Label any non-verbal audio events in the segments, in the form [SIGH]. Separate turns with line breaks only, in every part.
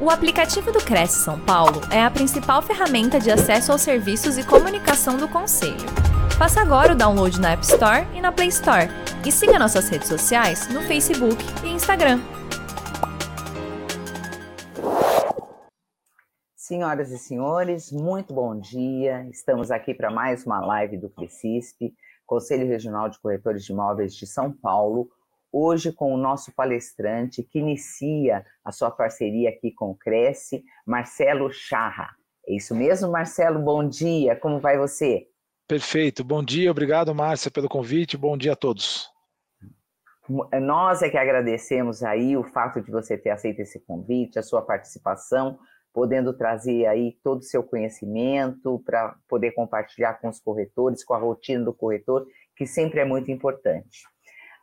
O aplicativo do Cresce São Paulo é a principal ferramenta de acesso aos serviços e comunicação do Conselho. Faça agora o download na App Store e na Play Store. E siga nossas redes sociais no Facebook e Instagram.
Senhoras e senhores, muito bom dia. Estamos aqui para mais uma live do Crescisp, Conselho Regional de Corretores de Imóveis de São Paulo hoje com o nosso palestrante que inicia a sua parceria aqui com o Cresce, Marcelo Charra. É isso mesmo, Marcelo? Bom dia, como vai você?
Perfeito, bom dia, obrigado, Márcia, pelo convite, bom dia a todos.
Nós é que agradecemos aí o fato de você ter aceito esse convite, a sua participação, podendo trazer aí todo o seu conhecimento para poder compartilhar com os corretores, com a rotina do corretor, que sempre é muito importante.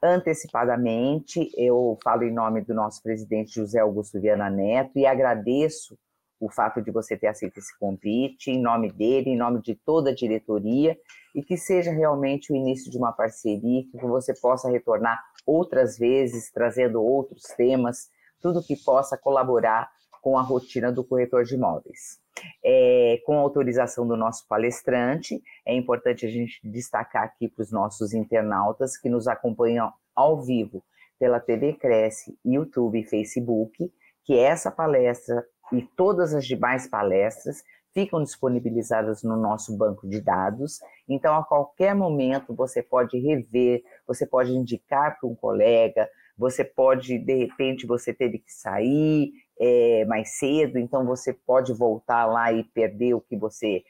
Antecipadamente, eu falo em nome do nosso presidente José Augusto Viana Neto e agradeço o fato de você ter aceito esse convite, em nome dele, em nome de toda a diretoria, e que seja realmente o início de uma parceria, que você possa retornar outras vezes, trazendo outros temas, tudo que possa colaborar com a rotina do corretor de imóveis. É, com autorização do nosso palestrante, é importante a gente destacar aqui para os nossos internautas que nos acompanham ao vivo pela TV Cresce, YouTube e Facebook, que essa palestra e todas as demais palestras ficam disponibilizadas no nosso banco de dados. Então, a qualquer momento, você pode rever, você pode indicar para um colega, você pode, de repente, você teve que sair é, mais cedo, então você pode voltar lá e perder o que você,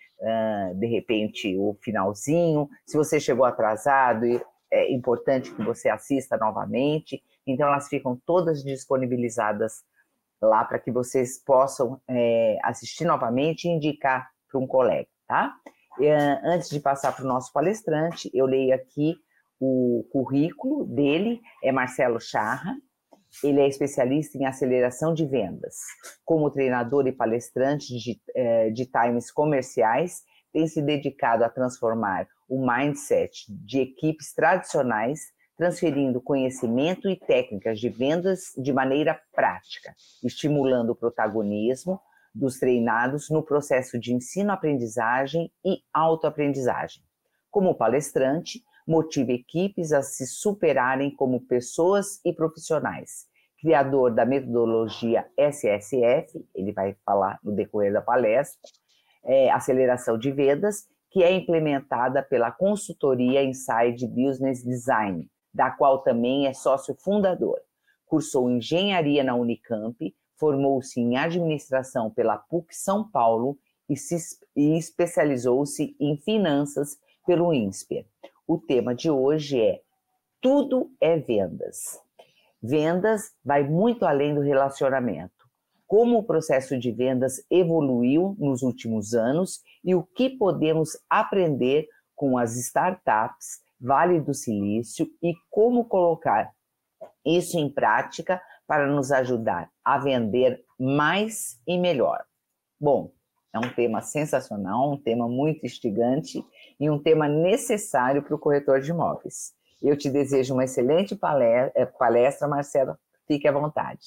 de repente, o finalzinho. Se você chegou atrasado, é importante que você assista novamente. Então, elas ficam todas disponibilizadas lá para que vocês possam é, assistir novamente e indicar para um colega, tá? Antes de passar para o nosso palestrante, eu leio aqui o currículo dele, é Marcelo Charra, ele é especialista em aceleração de vendas. Como treinador e palestrante de, eh, de times comerciais, tem se dedicado a transformar o mindset de equipes tradicionais, transferindo conhecimento e técnicas de vendas de maneira prática, estimulando o protagonismo dos treinados no processo de ensino-aprendizagem e autoaprendizagem. Como palestrante, motiva equipes a se superarem como pessoas e profissionais. Criador da metodologia SSF, ele vai falar no decorrer da palestra, é, aceleração de vendas, que é implementada pela consultoria Inside Business Design, da qual também é sócio fundador. Cursou engenharia na Unicamp, formou-se em administração pela PUC São Paulo e, se, e especializou-se em finanças pelo INSPER. O tema de hoje é Tudo é Vendas. Vendas vai muito além do relacionamento. Como o processo de vendas evoluiu nos últimos anos e o que podemos aprender com as startups Vale do Silício e como colocar isso em prática para nos ajudar a vender mais e melhor. Bom, é um tema sensacional, um tema muito instigante e um tema necessário para o corretor de imóveis. Eu te desejo uma excelente eh, palestra, Marcelo. Fique à vontade.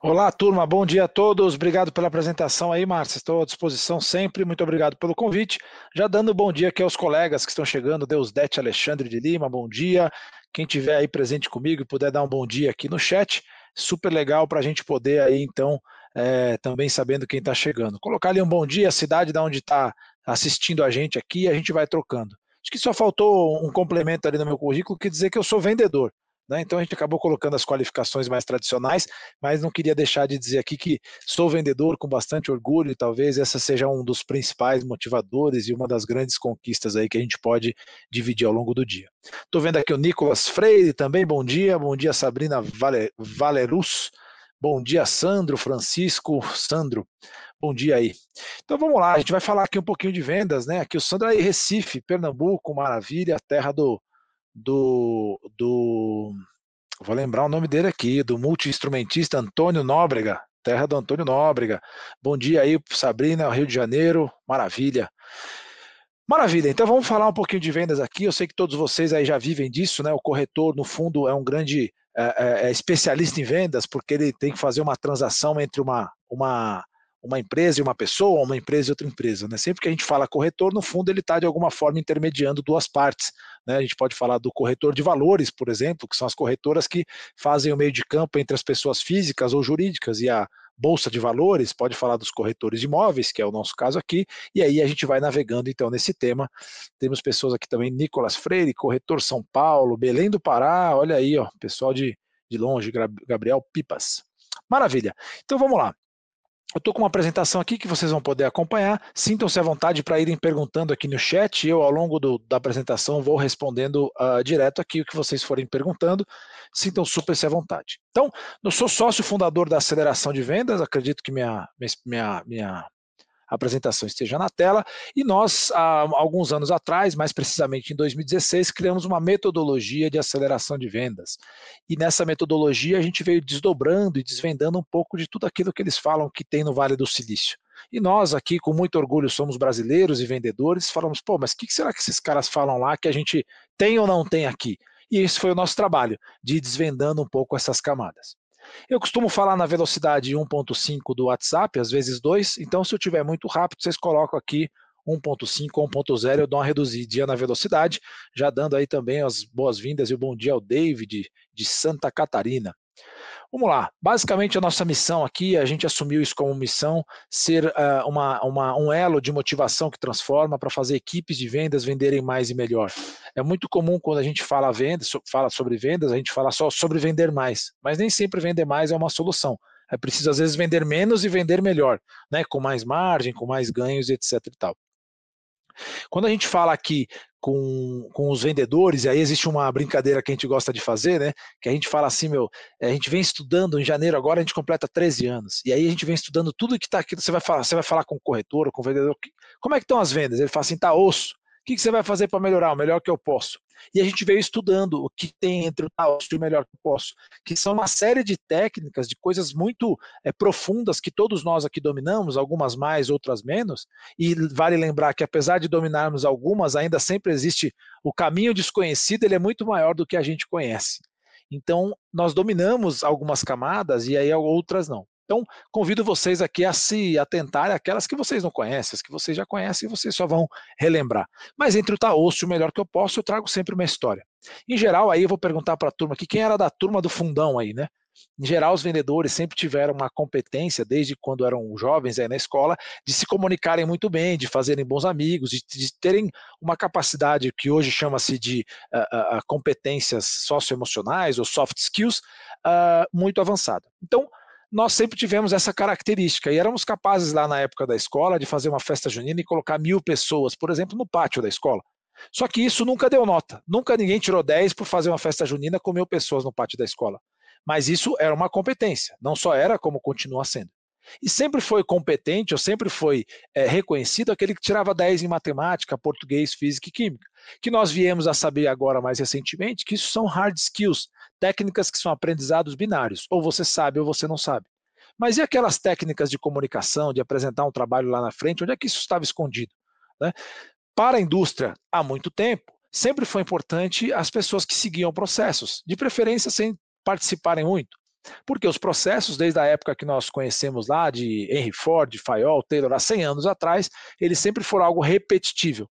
Olá, turma. Bom dia a todos. Obrigado pela apresentação aí, Márcia. Estou à disposição sempre. Muito obrigado pelo convite. Já dando bom dia aqui aos colegas que estão chegando. Deusdete Alexandre de Lima, bom dia. Quem tiver aí presente comigo e puder dar um bom dia aqui no chat, super legal para a gente poder aí, então, é, também sabendo quem está chegando. Colocar ali um bom dia, a cidade da onde está assistindo a gente aqui, e a gente vai trocando. Acho que só faltou um complemento ali no meu currículo que dizer que eu sou vendedor. Né? Então a gente acabou colocando as qualificações mais tradicionais, mas não queria deixar de dizer aqui que sou vendedor com bastante orgulho, e talvez essa seja um dos principais motivadores e uma das grandes conquistas aí que a gente pode dividir ao longo do dia. Estou vendo aqui o Nicolas Freire também, bom dia, bom dia Sabrina Valerus, Bom dia, Sandro, Francisco, Sandro. Bom dia aí. Então vamos lá, a gente vai falar aqui um pouquinho de vendas, né? Aqui o Sandro é Recife, Pernambuco, maravilha, terra do, do, do. Vou lembrar o nome dele aqui, do multi-instrumentista Antônio Nóbrega, terra do Antônio Nóbrega. Bom dia aí, Sabrina, Rio de Janeiro, maravilha. Maravilha, então vamos falar um pouquinho de vendas aqui. Eu sei que todos vocês aí já vivem disso, né? O corretor, no fundo, é um grande é, é, é, especialista em vendas, porque ele tem que fazer uma transação entre uma uma, uma empresa e uma pessoa, uma empresa e outra empresa. Né? Sempre que a gente fala corretor, no fundo ele está de alguma forma intermediando duas partes. Né? A gente pode falar do corretor de valores, por exemplo, que são as corretoras que fazem o meio de campo entre as pessoas físicas ou jurídicas e a bolsa de valores, pode falar dos corretores de imóveis, que é o nosso caso aqui, e aí a gente vai navegando então nesse tema. Temos pessoas aqui também, Nicolas Freire, corretor São Paulo, Belém do Pará, olha aí, ó, pessoal de, de longe, Gabriel Pipas. Maravilha. Então vamos lá. Eu estou com uma apresentação aqui que vocês vão poder acompanhar. Sintam-se à vontade para irem perguntando aqui no chat. Eu, ao longo do, da apresentação, vou respondendo uh, direto aqui o que vocês forem perguntando. Sintam super-se à vontade. Então, eu sou sócio fundador da Aceleração de Vendas. Acredito que minha, minha, minha apresentação esteja na tela. E nós, há alguns anos atrás, mais precisamente em 2016, criamos uma metodologia de aceleração de vendas. E nessa metodologia a gente veio desdobrando e desvendando um pouco de tudo aquilo que eles falam que tem no Vale do Silício. E nós aqui, com muito orgulho, somos brasileiros e vendedores, falamos, pô, mas o que será que esses caras falam lá que a gente tem ou não tem aqui? E esse foi o nosso trabalho, de ir desvendando um pouco essas camadas. Eu costumo falar na velocidade 1.5 do WhatsApp, às vezes 2, então se eu tiver muito rápido, vocês colocam aqui 1.5 ou 1.0, eu dou uma reduzidinha na velocidade, já dando aí também as boas-vindas e o bom dia ao David de Santa Catarina. Vamos lá. Basicamente, a nossa missão aqui, a gente assumiu isso como missão, ser uh, uma, uma, um elo de motivação que transforma para fazer equipes de vendas venderem mais e melhor. É muito comum quando a gente fala, vendas, fala sobre vendas, a gente fala só sobre vender mais, mas nem sempre vender mais é uma solução. É preciso, às vezes, vender menos e vender melhor, né? com mais margem, com mais ganhos, etc. E tal. Quando a gente fala aqui com, com os vendedores, e aí existe uma brincadeira que a gente gosta de fazer, né? Que a gente fala assim, meu, a gente vem estudando em janeiro, agora a gente completa 13 anos. E aí a gente vem estudando tudo que está aqui. Você vai falar, você vai falar com o corretor, com o vendedor, como é que estão as vendas? Ele fala assim, tá osso que, que você vai fazer para melhorar? O melhor que eu posso. E a gente veio estudando o que tem entre o tal e o melhor que eu posso, que são uma série de técnicas, de coisas muito é, profundas que todos nós aqui dominamos, algumas mais, outras menos, e vale lembrar que apesar de dominarmos algumas, ainda sempre existe o caminho desconhecido, ele é muito maior do que a gente conhece. Então, nós dominamos algumas camadas e aí outras não. Então, convido vocês aqui a se atentarem àquelas que vocês não conhecem, as que vocês já conhecem e vocês só vão relembrar. Mas entre o Taosso e o melhor que eu posso, eu trago sempre uma história. Em geral, aí eu vou perguntar para a turma aqui, quem era da turma do fundão aí, né? Em geral, os vendedores sempre tiveram uma competência, desde quando eram jovens aí na escola, de se comunicarem muito bem, de fazerem bons amigos, de, de terem uma capacidade que hoje chama-se de uh, uh, competências socioemocionais ou soft skills uh, muito avançada. Então, nós sempre tivemos essa característica e éramos capazes lá na época da escola de fazer uma festa junina e colocar mil pessoas, por exemplo, no pátio da escola. Só que isso nunca deu nota. Nunca ninguém tirou 10 por fazer uma festa junina com mil pessoas no pátio da escola. Mas isso era uma competência. Não só era, como continua sendo. E sempre foi competente, ou sempre foi é, reconhecido aquele que tirava 10 em matemática, português, física e química. Que nós viemos a saber agora mais recentemente que isso são hard skills, técnicas que são aprendizados binários, ou você sabe ou você não sabe. Mas e aquelas técnicas de comunicação, de apresentar um trabalho lá na frente, onde é que isso estava escondido? Né? Para a indústria, há muito tempo, sempre foi importante as pessoas que seguiam processos, de preferência sem participarem muito. Porque os processos, desde a época que nós conhecemos lá, de Henry Ford, Fayol, Taylor, há 100 anos atrás, eles sempre foram algo repetitível.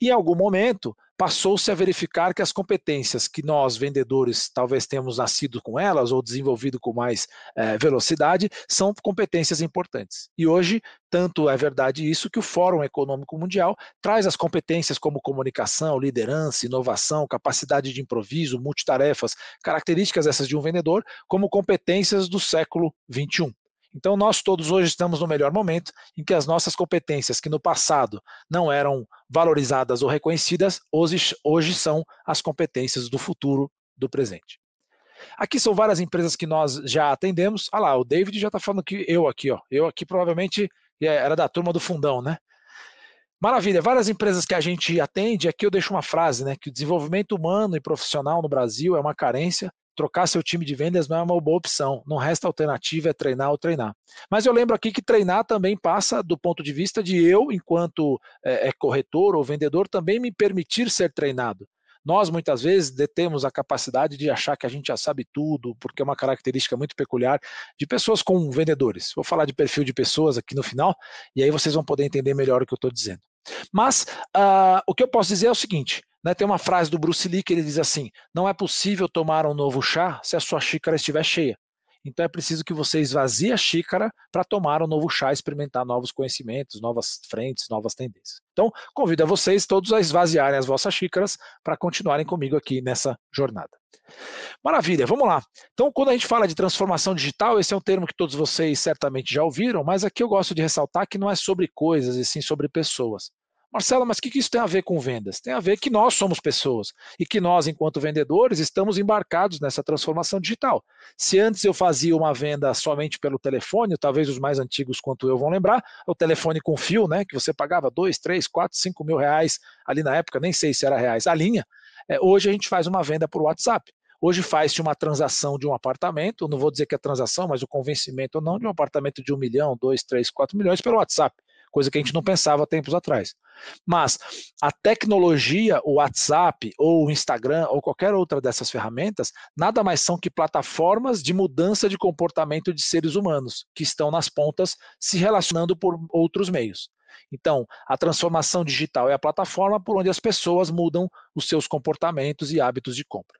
Em algum momento, passou-se a verificar que as competências que nós, vendedores, talvez tenhamos nascido com elas ou desenvolvido com mais é, velocidade, são competências importantes. E hoje, tanto é verdade isso que o Fórum Econômico Mundial traz as competências como comunicação, liderança, inovação, capacidade de improviso, multitarefas, características essas de um vendedor, como competências do século XXI. Então, nós todos hoje estamos no melhor momento em que as nossas competências, que no passado não eram valorizadas ou reconhecidas, hoje, hoje são as competências do futuro do presente. Aqui são várias empresas que nós já atendemos. Ah lá, o David já está falando que eu aqui, ó. Eu aqui provavelmente é, era da turma do fundão, né? Maravilha, várias empresas que a gente atende, aqui eu deixo uma frase, né? Que o desenvolvimento humano e profissional no Brasil é uma carência trocar seu time de vendas não é uma boa opção. Não resta alternativa, é treinar ou treinar. Mas eu lembro aqui que treinar também passa do ponto de vista de eu, enquanto é, é corretor ou vendedor, também me permitir ser treinado. Nós, muitas vezes, detemos a capacidade de achar que a gente já sabe tudo, porque é uma característica muito peculiar de pessoas com vendedores. Vou falar de perfil de pessoas aqui no final, e aí vocês vão poder entender melhor o que eu estou dizendo. Mas uh, o que eu posso dizer é o seguinte: né, tem uma frase do Bruce Lee que ele diz assim: não é possível tomar um novo chá se a sua xícara estiver cheia. Então é preciso que você esvazie a xícara para tomar um novo chá, experimentar novos conhecimentos, novas frentes, novas tendências. Então, convido a vocês todos a esvaziarem as vossas xícaras para continuarem comigo aqui nessa jornada. Maravilha, vamos lá. Então, quando a gente fala de transformação digital, esse é um termo que todos vocês certamente já ouviram, mas aqui eu gosto de ressaltar que não é sobre coisas, e sim sobre pessoas. Marcelo, mas o que, que isso tem a ver com vendas? Tem a ver que nós somos pessoas e que nós, enquanto vendedores, estamos embarcados nessa transformação digital. Se antes eu fazia uma venda somente pelo telefone, talvez os mais antigos quanto eu vão lembrar, o telefone com fio, né, que você pagava 2, 3, 4, 5 mil reais ali na época, nem sei se era reais, a linha, é, hoje a gente faz uma venda por WhatsApp. Hoje faz-se uma transação de um apartamento, não vou dizer que é transação, mas o convencimento ou não, de um apartamento de um milhão, dois, três, quatro milhões pelo WhatsApp coisa que a gente não pensava tempos atrás. Mas a tecnologia, o WhatsApp ou o Instagram ou qualquer outra dessas ferramentas, nada mais são que plataformas de mudança de comportamento de seres humanos que estão nas pontas se relacionando por outros meios. Então, a transformação digital é a plataforma por onde as pessoas mudam os seus comportamentos e hábitos de compra.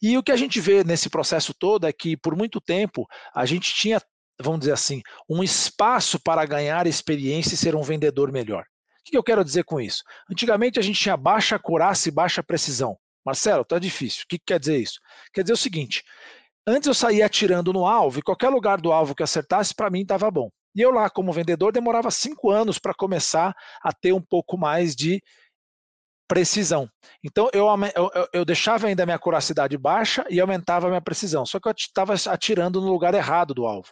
E o que a gente vê nesse processo todo é que, por muito tempo, a gente tinha vamos dizer assim, um espaço para ganhar experiência e ser um vendedor melhor. O que eu quero dizer com isso? Antigamente a gente tinha baixa acurácia e baixa precisão. Marcelo, tá difícil. O que quer dizer isso? Quer dizer o seguinte: antes eu saía atirando no alvo e qualquer lugar do alvo que acertasse, para mim estava bom. E eu lá, como vendedor, demorava cinco anos para começar a ter um pouco mais de precisão. Então eu, eu, eu, deixava ainda a minha curacidade baixa e aumentava a minha precisão. Só que eu estava atirando no lugar errado do alvo.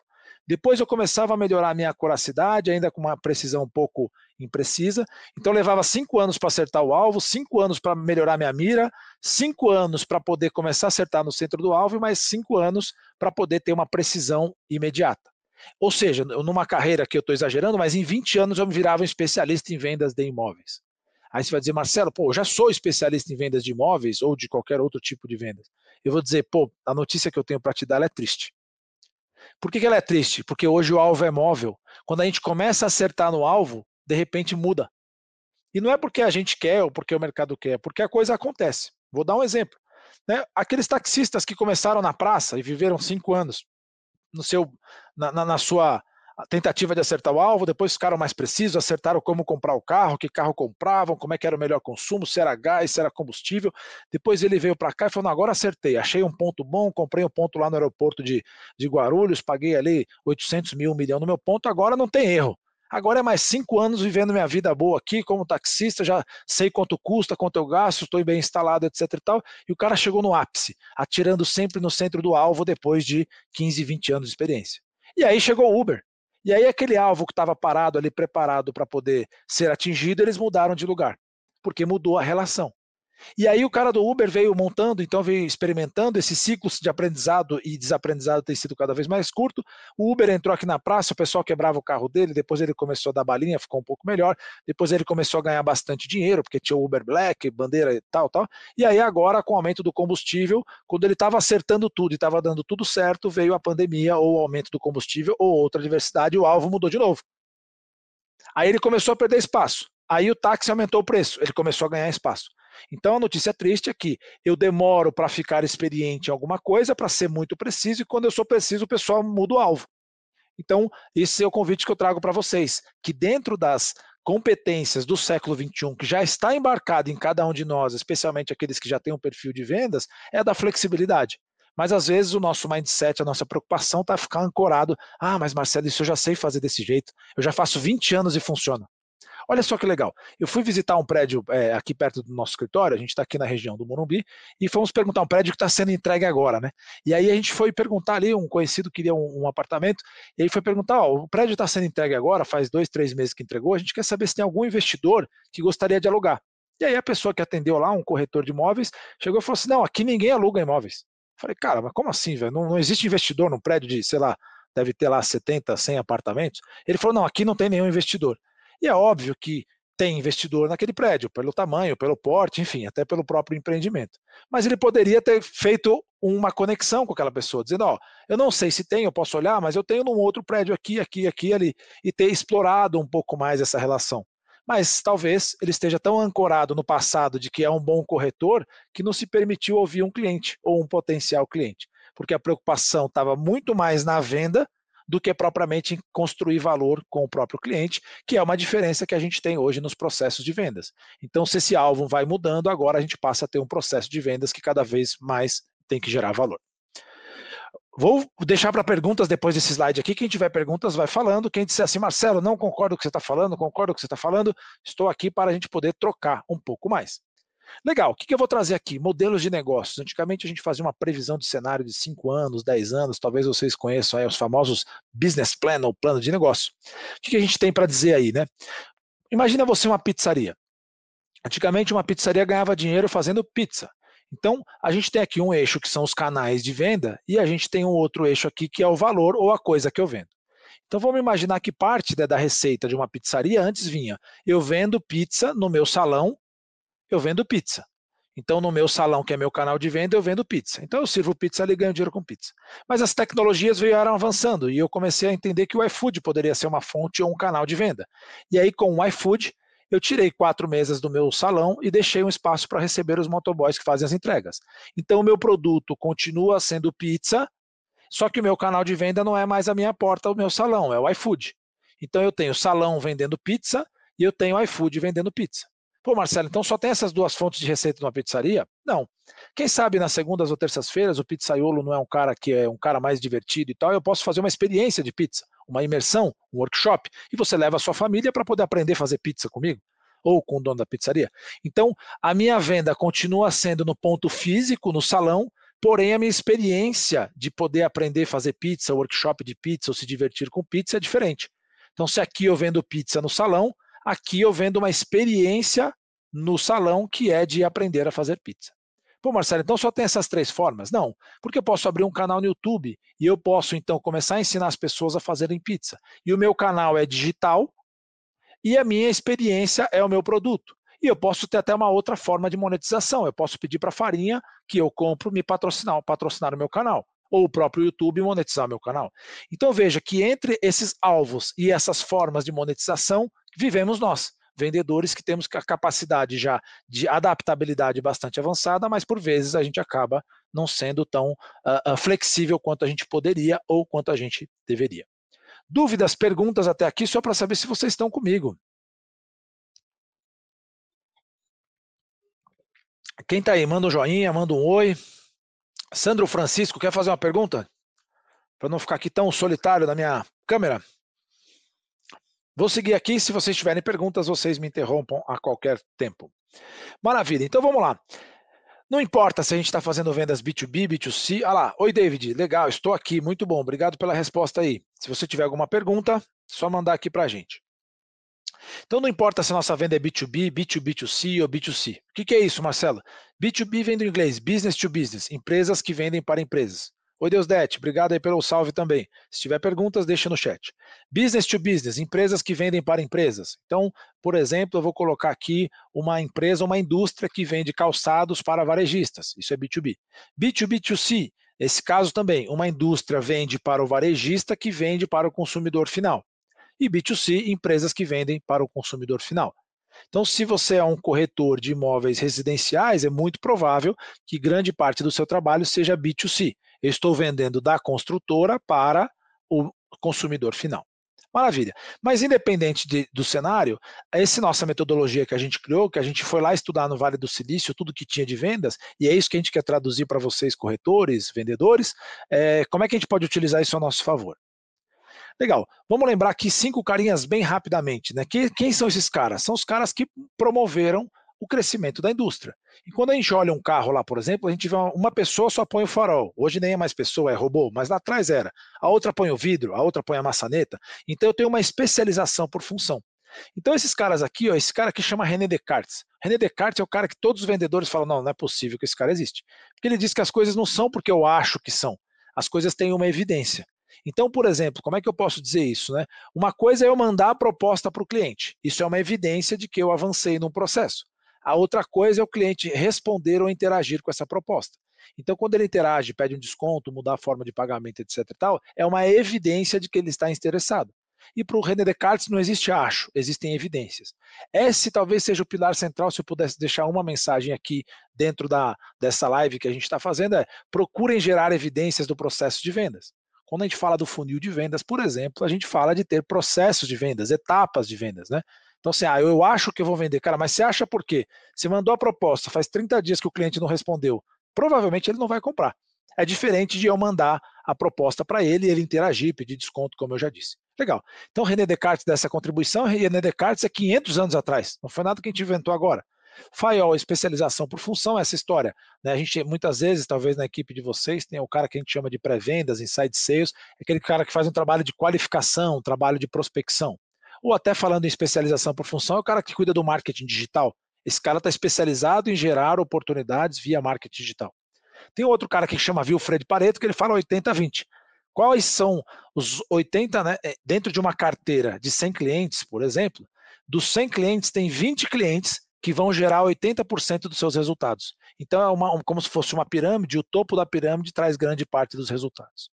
Depois eu começava a melhorar a minha acuracidade, ainda com uma precisão um pouco imprecisa. Então levava cinco anos para acertar o alvo, cinco anos para melhorar minha mira, cinco anos para poder começar a acertar no centro do alvo e mais cinco anos para poder ter uma precisão imediata. Ou seja, numa carreira que eu estou exagerando, mas em 20 anos eu me virava um especialista em vendas de imóveis. Aí você vai dizer, Marcelo, pô, eu já sou especialista em vendas de imóveis ou de qualquer outro tipo de vendas. Eu vou dizer, pô, a notícia que eu tenho para te dar é triste. Por que, que ela é triste? Porque hoje o alvo é móvel. Quando a gente começa a acertar no alvo, de repente muda. E não é porque a gente quer ou porque o mercado quer, é porque a coisa acontece. Vou dar um exemplo. Né? Aqueles taxistas que começaram na praça e viveram cinco anos no seu, na, na, na sua a tentativa de acertar o alvo, depois ficaram mais precisos, acertaram como comprar o carro, que carro compravam, como é que era o melhor consumo, se era gás, se era combustível. Depois ele veio para cá e falou: agora acertei, achei um ponto bom, comprei um ponto lá no aeroporto de, de Guarulhos, paguei ali 800 mil, um milhão no meu ponto, agora não tem erro. Agora é mais cinco anos vivendo minha vida boa aqui como taxista, já sei quanto custa, quanto eu gasto, estou bem instalado, etc e tal. E o cara chegou no ápice, atirando sempre no centro do alvo depois de 15, 20 anos de experiência. E aí chegou o Uber. E aí aquele alvo que estava parado ali, preparado para poder ser atingido, eles mudaram de lugar, porque mudou a relação. E aí o cara do Uber veio montando, então veio experimentando esse ciclo de aprendizado e desaprendizado tem sido cada vez mais curto. O Uber entrou aqui na praça, o pessoal quebrava o carro dele, depois ele começou a dar balinha, ficou um pouco melhor. Depois ele começou a ganhar bastante dinheiro, porque tinha o Uber Black, bandeira e tal, tal. E aí agora, com o aumento do combustível, quando ele estava acertando tudo e estava dando tudo certo, veio a pandemia ou o aumento do combustível ou outra diversidade, o alvo mudou de novo. Aí ele começou a perder espaço. Aí o táxi aumentou o preço, ele começou a ganhar espaço. Então a notícia triste é que eu demoro para ficar experiente em alguma coisa, para ser muito preciso, e quando eu sou preciso, o pessoal muda o alvo. Então, esse é o convite que eu trago para vocês, que dentro das competências do século XXI, que já está embarcado em cada um de nós, especialmente aqueles que já têm um perfil de vendas, é da flexibilidade. Mas às vezes o nosso mindset, a nossa preocupação está ficar ancorado. Ah, mas Marcelo, isso eu já sei fazer desse jeito. Eu já faço 20 anos e funciona. Olha só que legal. Eu fui visitar um prédio é, aqui perto do nosso escritório, a gente está aqui na região do Morumbi, e fomos perguntar um prédio que está sendo entregue agora, né? E aí a gente foi perguntar ali, um conhecido queria um, um apartamento, e aí foi perguntar: ó, o prédio está sendo entregue agora, faz dois, três meses que entregou, a gente quer saber se tem algum investidor que gostaria de alugar. E aí a pessoa que atendeu lá, um corretor de imóveis, chegou e falou assim: não, aqui ninguém aluga imóveis. Falei, cara, mas como assim, velho? Não, não existe investidor num prédio de, sei lá, deve ter lá 70, 100 apartamentos. Ele falou: não, aqui não tem nenhum investidor. E é óbvio que tem investidor naquele prédio, pelo tamanho, pelo porte, enfim, até pelo próprio empreendimento. Mas ele poderia ter feito uma conexão com aquela pessoa, dizendo: Ó, eu não sei se tem, eu posso olhar, mas eu tenho num outro prédio aqui, aqui, aqui, ali, e ter explorado um pouco mais essa relação. Mas talvez ele esteja tão ancorado no passado de que é um bom corretor que não se permitiu ouvir um cliente ou um potencial cliente, porque a preocupação estava muito mais na venda do que propriamente em construir valor com o próprio cliente, que é uma diferença que a gente tem hoje nos processos de vendas. Então, se esse alvo vai mudando, agora a gente passa a ter um processo de vendas que cada vez mais tem que gerar valor. Vou deixar para perguntas depois desse slide aqui. Quem tiver perguntas vai falando. Quem disser assim, Marcelo, não concordo com o que você está falando, concordo com o que você está falando, estou aqui para a gente poder trocar um pouco mais. Legal, o que, eu vou trazer aqui? Modelos de negócios. Antigamente a gente fazia uma previsão de cenário de 5 anos, 10 anos, talvez vocês conheçam aí os famosos business plan ou plano de negócio. O que, que a gente tem para dizer aí, né? Imagina você uma pizzaria. Antigamente uma pizzaria ganhava dinheiro fazendo pizza. Então, a gente tem aqui um eixo que são os canais de venda e a gente tem um outro eixo aqui que é o valor ou a coisa que eu vendo. Então vamos imaginar que parte da receita de uma pizzaria antes vinha: eu vendo pizza no meu salão eu vendo pizza. Então, no meu salão, que é meu canal de venda, eu vendo pizza. Então, eu sirvo pizza ali e ganho dinheiro com pizza. Mas as tecnologias vieram avançando e eu comecei a entender que o iFood poderia ser uma fonte ou um canal de venda. E aí, com o iFood, eu tirei quatro mesas do meu salão e deixei um espaço para receber os motoboys que fazem as entregas. Então, o meu produto continua sendo pizza, só que o meu canal de venda não é mais a minha porta, o meu salão, é o iFood. Então, eu tenho salão vendendo pizza e eu tenho iFood vendendo pizza. Pô, Marcelo, então só tem essas duas fontes de receita numa pizzaria? Não. Quem sabe nas segundas ou terças-feiras o pizzaiolo não é um cara que é um cara mais divertido e tal, eu posso fazer uma experiência de pizza, uma imersão, um workshop, e você leva a sua família para poder aprender a fazer pizza comigo ou com o dono da pizzaria. Então, a minha venda continua sendo no ponto físico, no salão, porém a minha experiência de poder aprender a fazer pizza, workshop de pizza ou se divertir com pizza é diferente. Então, se aqui eu vendo pizza no salão, Aqui eu vendo uma experiência no salão que é de aprender a fazer pizza. Pô, Marcelo, então só tem essas três formas? Não, porque eu posso abrir um canal no YouTube e eu posso então começar a ensinar as pessoas a fazerem pizza. E o meu canal é digital e a minha experiência é o meu produto. E eu posso ter até uma outra forma de monetização. Eu posso pedir para a farinha que eu compro me patrocinar, patrocinar o meu canal ou o próprio YouTube monetizar meu canal. Então veja que entre esses alvos e essas formas de monetização, vivemos nós, vendedores que temos a capacidade já de adaptabilidade bastante avançada, mas por vezes a gente acaba não sendo tão uh, flexível quanto a gente poderia ou quanto a gente deveria. Dúvidas, perguntas até aqui, só para saber se vocês estão comigo. Quem está aí, manda um joinha, manda um oi. Sandro Francisco, quer fazer uma pergunta? Para não ficar aqui tão solitário na minha câmera. Vou seguir aqui. Se vocês tiverem perguntas, vocês me interrompam a qualquer tempo. Maravilha. Então vamos lá. Não importa se a gente está fazendo vendas B2B, B2C. Ah lá, oi David, legal, estou aqui, muito bom, obrigado pela resposta aí. Se você tiver alguma pergunta, só mandar aqui para a gente. Então não importa se a nossa venda é B2B, B2B2C ou B2C. O que, que é isso, Marcelo? B2B vem do inglês, business to business, empresas que vendem para empresas. Oi, Deusdete, obrigado aí pelo salve também. Se tiver perguntas, deixa no chat. Business to business, empresas que vendem para empresas. Então, por exemplo, eu vou colocar aqui uma empresa, uma indústria que vende calçados para varejistas. Isso é B2B. B2B2C, esse caso também, uma indústria vende para o varejista que vende para o consumidor final e B2C, empresas que vendem para o consumidor final. Então, se você é um corretor de imóveis residenciais, é muito provável que grande parte do seu trabalho seja B2C. Eu estou vendendo da construtora para o consumidor final. Maravilha. Mas independente de, do cenário, essa nossa metodologia que a gente criou, que a gente foi lá estudar no Vale do Silício, tudo que tinha de vendas, e é isso que a gente quer traduzir para vocês, corretores, vendedores, é, como é que a gente pode utilizar isso a nosso favor? Legal. Vamos lembrar aqui cinco carinhas bem rapidamente. Né? Que, quem são esses caras? São os caras que promoveram o crescimento da indústria. E quando a gente olha um carro lá, por exemplo, a gente vê uma, pessoa só põe o farol. Hoje nem é mais pessoa, é robô, mas lá atrás era. A outra põe o vidro, a outra põe a maçaneta. Então eu tenho uma especialização por função. Então esses caras aqui, ó, esse cara aqui chama René Descartes. René Descartes é o cara que todos os vendedores falam, não, não é possível que esse cara existe. Porque ele diz que as coisas não são porque eu acho que são. As coisas têm uma evidência. Então, por exemplo, como é que eu posso dizer isso? Né? Uma coisa é eu mandar a proposta para o cliente. Isso é uma evidência de que eu avancei num processo. A outra coisa é o cliente responder ou interagir com essa proposta. Então, quando ele interage, pede um desconto, mudar a forma de pagamento, etc. E tal, é uma evidência de que ele está interessado. E para o René Descartes não existe acho, existem evidências. Esse talvez seja o pilar central, se eu pudesse deixar uma mensagem aqui dentro da, dessa live que a gente está fazendo, é procurem gerar evidências do processo de vendas. Quando a gente fala do funil de vendas, por exemplo, a gente fala de ter processos de vendas, etapas de vendas, né? Então, assim, ah, eu acho que eu vou vender. Cara, mas você acha por quê? Você mandou a proposta, faz 30 dias que o cliente não respondeu. Provavelmente ele não vai comprar. É diferente de eu mandar a proposta para ele e ele interagir, pedir desconto, como eu já disse. Legal. Então, René Descartes dessa contribuição, René Descartes é 500 anos atrás, não foi nada que a gente inventou agora. FIOL, especialização por função, essa história. Né? A gente, muitas vezes, talvez na equipe de vocês, tem o cara que a gente chama de pré-vendas, inside sales, é aquele cara que faz um trabalho de qualificação, um trabalho de prospecção. Ou até falando em especialização por função, é o cara que cuida do marketing digital. Esse cara está especializado em gerar oportunidades via marketing digital. Tem outro cara que chama Wilfred Pareto, que ele fala 80-20. Quais são os 80, né, é, dentro de uma carteira de 100 clientes, por exemplo, dos 100 clientes, tem 20 clientes que vão gerar 80% dos seus resultados. Então é uma, como se fosse uma pirâmide, o topo da pirâmide traz grande parte dos resultados.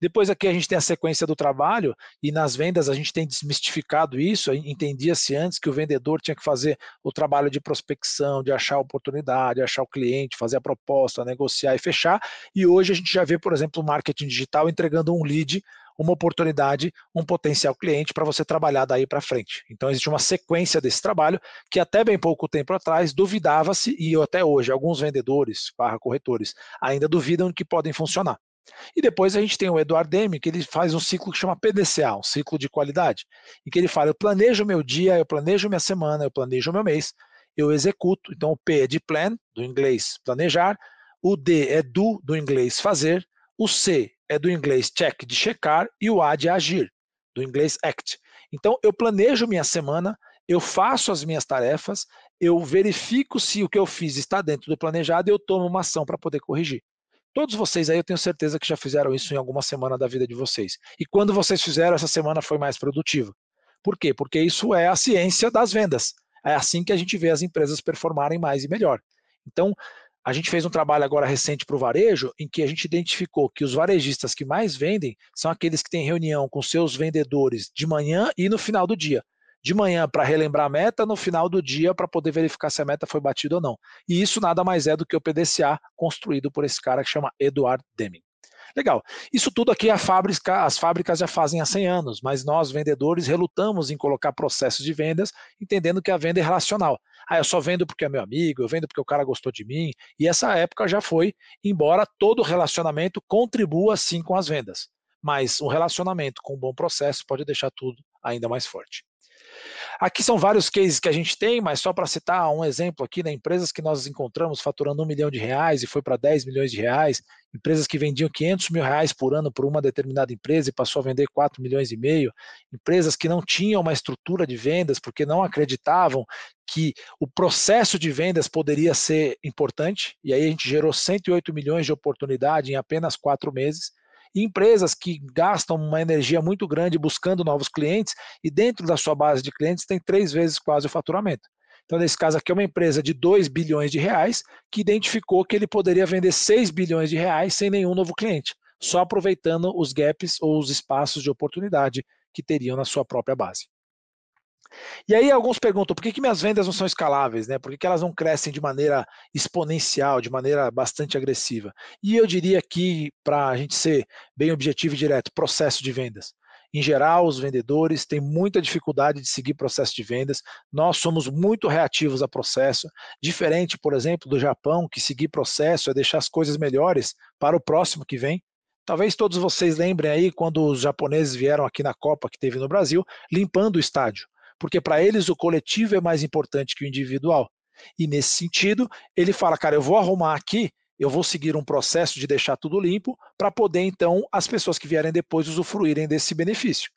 Depois aqui a gente tem a sequência do trabalho e nas vendas a gente tem desmistificado isso, entendia-se antes que o vendedor tinha que fazer o trabalho de prospecção, de achar oportunidade, achar o cliente, fazer a proposta, negociar e fechar, e hoje a gente já vê, por exemplo, o marketing digital entregando um lead uma oportunidade, um potencial cliente para você trabalhar daí para frente. Então existe uma sequência desse trabalho que até bem pouco tempo atrás duvidava-se e até hoje alguns vendedores, barra corretores, ainda duvidam que podem funcionar. E depois a gente tem o Eduardo Demi, que ele faz um ciclo que chama PDCA, um ciclo de qualidade, em que ele fala: eu planejo meu dia, eu planejo minha semana, eu planejo meu mês, eu executo. Então o P é de plan, do inglês planejar, o D é do, do inglês fazer, o C é do inglês check, de checar, e o A de agir, do inglês act. Então eu planejo minha semana, eu faço as minhas tarefas, eu verifico se o que eu fiz está dentro do planejado e eu tomo uma ação para poder corrigir. Todos vocês aí eu tenho certeza que já fizeram isso em alguma semana da vida de vocês. E quando vocês fizeram, essa semana foi mais produtiva. Por quê? Porque isso é a ciência das vendas. É assim que a gente vê as empresas performarem mais e melhor. Então, a gente fez um trabalho agora recente para o varejo, em que a gente identificou que os varejistas que mais vendem são aqueles que têm reunião com seus vendedores de manhã e no final do dia de manhã para relembrar a meta, no final do dia para poder verificar se a meta foi batida ou não. E isso nada mais é do que o PDCA construído por esse cara que chama Eduard Deming. Legal. Isso tudo aqui fábrica, as fábricas já fazem há 100 anos, mas nós, vendedores, relutamos em colocar processos de vendas, entendendo que a venda é relacional. Ah, eu só vendo porque é meu amigo, eu vendo porque o cara gostou de mim. E essa época já foi, embora todo relacionamento contribua sim com as vendas. Mas um relacionamento com um bom processo pode deixar tudo ainda mais forte. Aqui são vários cases que a gente tem, mas só para citar um exemplo aqui, né, empresas que nós encontramos faturando um milhão de reais e foi para 10 milhões de reais, empresas que vendiam 500 mil reais por ano por uma determinada empresa e passou a vender 4 milhões e meio, empresas que não tinham uma estrutura de vendas porque não acreditavam que o processo de vendas poderia ser importante, e aí a gente gerou 108 milhões de oportunidade em apenas quatro meses, empresas que gastam uma energia muito grande buscando novos clientes e dentro da sua base de clientes tem três vezes quase o faturamento. Então, nesse caso aqui, é uma empresa de 2 bilhões de reais que identificou que ele poderia vender 6 bilhões de reais sem nenhum novo cliente, só aproveitando os gaps ou os espaços de oportunidade que teriam na sua própria base. E aí alguns perguntam por que, que minhas vendas não são escaláveis, né? Por que, que elas não crescem de maneira exponencial, de maneira bastante agressiva? E eu diria que, para a gente ser bem objetivo e direto, processo de vendas. Em geral, os vendedores têm muita dificuldade de seguir processo de vendas. Nós somos muito reativos a processo, diferente, por exemplo, do Japão, que seguir processo é deixar as coisas melhores para o próximo que vem. Talvez todos vocês lembrem aí quando os japoneses vieram aqui na Copa que teve no Brasil, limpando o estádio porque para eles o coletivo é mais importante que o individual. E nesse sentido, ele fala, cara, eu vou arrumar aqui, eu vou seguir um processo de deixar tudo limpo para poder então as pessoas que vierem depois usufruírem desse benefício.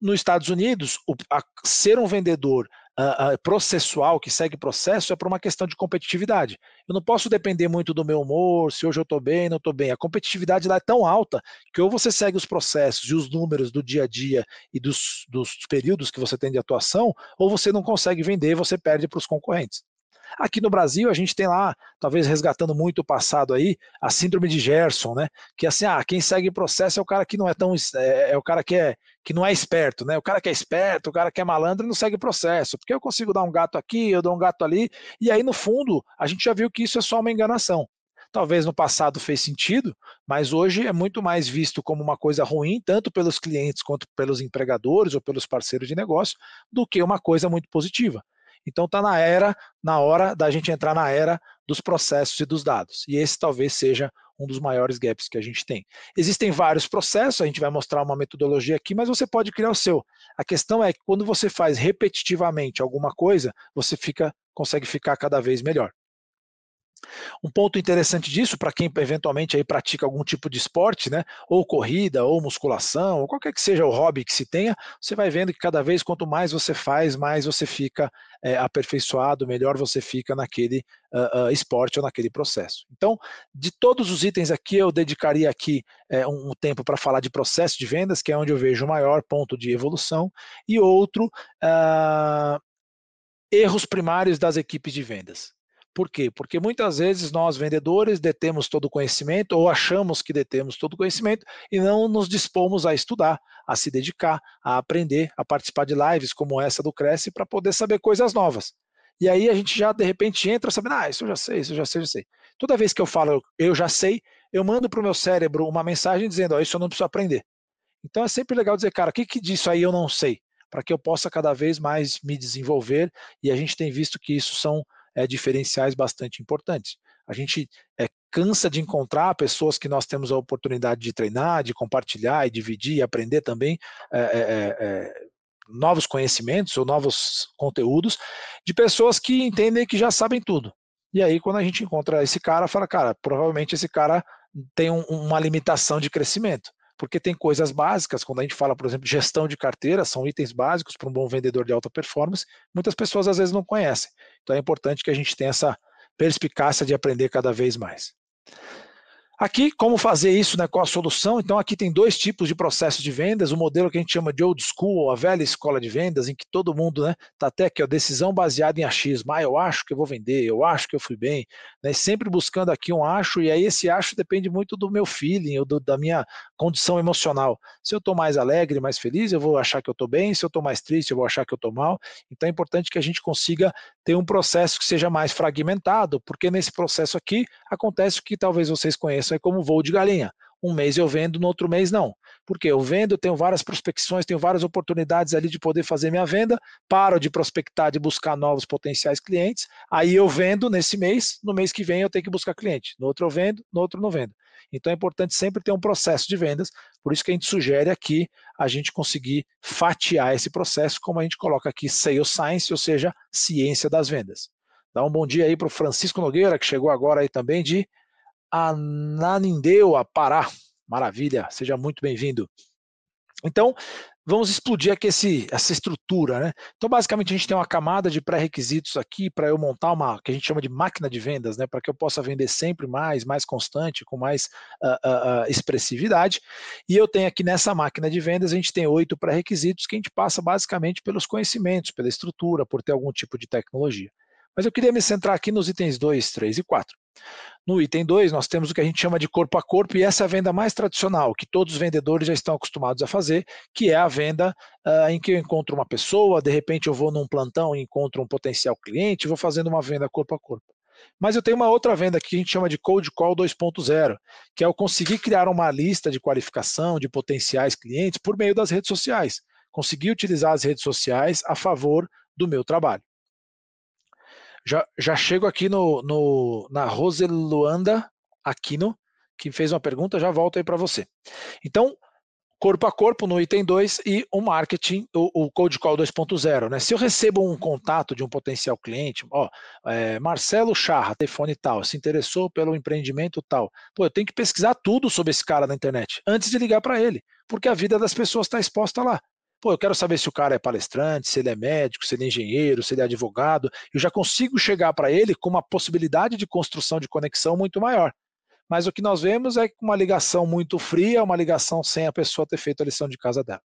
Nos Estados Unidos, o, a, ser um vendedor uh, processual, que segue processo, é por uma questão de competitividade. Eu não posso depender muito do meu humor, se hoje eu estou bem, não estou bem. A competitividade lá é tão alta que ou você segue os processos e os números do dia a dia e dos, dos períodos que você tem de atuação, ou você não consegue vender, você perde para os concorrentes. Aqui no Brasil, a gente tem lá, talvez resgatando muito o passado aí, a síndrome de Gerson, né? Que é assim, ah, quem segue processo é o cara que não é tão. É, é, o cara que, é, que não é esperto, né? O cara que é esperto, o cara que é malandro não segue processo. Porque eu consigo dar um gato aqui, eu dou um gato ali, e aí, no fundo, a gente já viu que isso é só uma enganação. Talvez no passado fez sentido, mas hoje é muito mais visto como uma coisa ruim, tanto pelos clientes quanto pelos empregadores ou pelos parceiros de negócio, do que uma coisa muito positiva. Então está na era, na hora da gente entrar na era dos processos e dos dados. E esse talvez seja um dos maiores gaps que a gente tem. Existem vários processos, a gente vai mostrar uma metodologia aqui, mas você pode criar o seu. A questão é que quando você faz repetitivamente alguma coisa, você fica consegue ficar cada vez melhor. Um ponto interessante disso, para quem eventualmente aí pratica algum tipo de esporte, né, ou corrida, ou musculação, ou qualquer que seja o hobby que se tenha, você vai vendo que cada vez quanto mais você faz, mais você fica é, aperfeiçoado, melhor você fica naquele uh, uh, esporte ou naquele processo. Então, de todos os itens aqui, eu dedicaria aqui é, um, um, tempo para falar de processo de vendas, que é onde eu vejo o maior ponto de evolução, e outro, uh, erros primários das equipes de vendas. Por quê? Porque muitas vezes nós, vendedores, detemos todo o conhecimento ou achamos que detemos todo o conhecimento e não nos dispomos a estudar, a se dedicar, a aprender, a participar de lives como essa do Cresce para poder saber coisas novas. E aí a gente já de repente entra sabendo, ah, isso eu já sei, isso eu já sei, já sei. Toda vez que eu falo eu já sei, eu mando para o meu cérebro uma mensagem dizendo, ó, isso eu não preciso aprender. Então é sempre legal dizer, cara, o que, que disso aí eu não sei? Para que eu possa cada vez mais me desenvolver, e a gente tem visto que isso são é, diferenciais bastante importantes. A gente é, cansa de encontrar pessoas que nós temos a oportunidade de treinar, de compartilhar e dividir e aprender também é, novos conhecimentos ou novos conteúdos de pessoas que entendem que já sabem tudo. E aí, quando a gente encontra esse cara, fala, cara, provavelmente esse cara tem um, uma limitação de crescimento porque tem coisas básicas, quando a gente fala, por exemplo, gestão de carteira, são itens básicos para um bom vendedor de alta performance, muitas pessoas às vezes não conhecem. Então é importante que a gente tenha essa perspicácia de aprender cada vez mais. Aqui, como fazer isso, né, qual a solução? Então, aqui tem dois tipos de processos de vendas, o modelo que a gente chama de old school, a velha escola de vendas, em que todo mundo está né, tá até aqui, ó, decisão baseada em achismo, ah, eu acho que eu vou vender, eu acho que eu fui bem, né, sempre buscando aqui um acho, e aí esse acho depende muito do meu feeling, ou do, da minha condição emocional. Se eu estou mais alegre, mais feliz, eu vou achar que eu estou bem, se eu estou mais triste, eu vou achar que eu estou mal. Então, é importante que a gente consiga ter um processo que seja mais fragmentado, porque nesse processo aqui acontece o que talvez vocês conheçam é como voo de galinha. Um mês eu vendo, no outro mês não. Porque eu vendo, tenho várias prospecções, tenho várias oportunidades ali de poder fazer minha venda, paro de prospectar, de buscar novos potenciais clientes, aí eu vendo nesse mês, no mês que vem eu tenho que buscar cliente. No outro eu vendo, no outro não vendo. Então é importante sempre ter um processo de vendas, por isso que a gente sugere aqui a gente conseguir fatiar esse processo, como a gente coloca aqui Sales Science, ou seja, ciência das vendas. Dá um bom dia aí para o Francisco Nogueira, que chegou agora aí também de Ananindeua, Pará. Maravilha, seja muito bem-vindo. Então, vamos explodir aqui esse, essa estrutura, né? Então, basicamente, a gente tem uma camada de pré-requisitos aqui para eu montar uma que a gente chama de máquina de vendas, né? Para que eu possa vender sempre mais, mais constante, com mais uh, uh, expressividade. E eu tenho aqui nessa máquina de vendas, a gente tem oito pré-requisitos que a gente passa basicamente pelos conhecimentos, pela estrutura, por ter algum tipo de tecnologia. Mas eu queria me centrar aqui nos itens 2, 3 e 4. No item 2, nós temos o que a gente chama de corpo a corpo, e essa é a venda mais tradicional, que todos os vendedores já estão acostumados a fazer, que é a venda uh, em que eu encontro uma pessoa, de repente eu vou num plantão e encontro um potencial cliente, vou fazendo uma venda corpo a corpo. Mas eu tenho uma outra venda que a gente chama de Cold Call 2.0, que é eu conseguir criar uma lista de qualificação de potenciais clientes por meio das redes sociais. Conseguir utilizar as redes sociais a favor do meu trabalho. Já, já chego aqui no, no, na Roseluanda Aquino, que fez uma pergunta, já volto aí para você. Então, corpo a corpo no item 2 e o marketing, o, o Code Call 2.0. Né? Se eu recebo um contato de um potencial cliente, ó, é, Marcelo Charra, telefone tal, se interessou pelo empreendimento tal, pô, eu tenho que pesquisar tudo sobre esse cara na internet antes de ligar para ele, porque a vida das pessoas está exposta lá. Pô, eu quero saber se o cara é palestrante, se ele é médico, se ele é engenheiro, se ele é advogado. Eu já consigo chegar para ele com uma possibilidade de construção de conexão muito maior. Mas o que nós vemos é uma ligação muito fria, uma ligação sem a pessoa ter feito a lição de casa dela.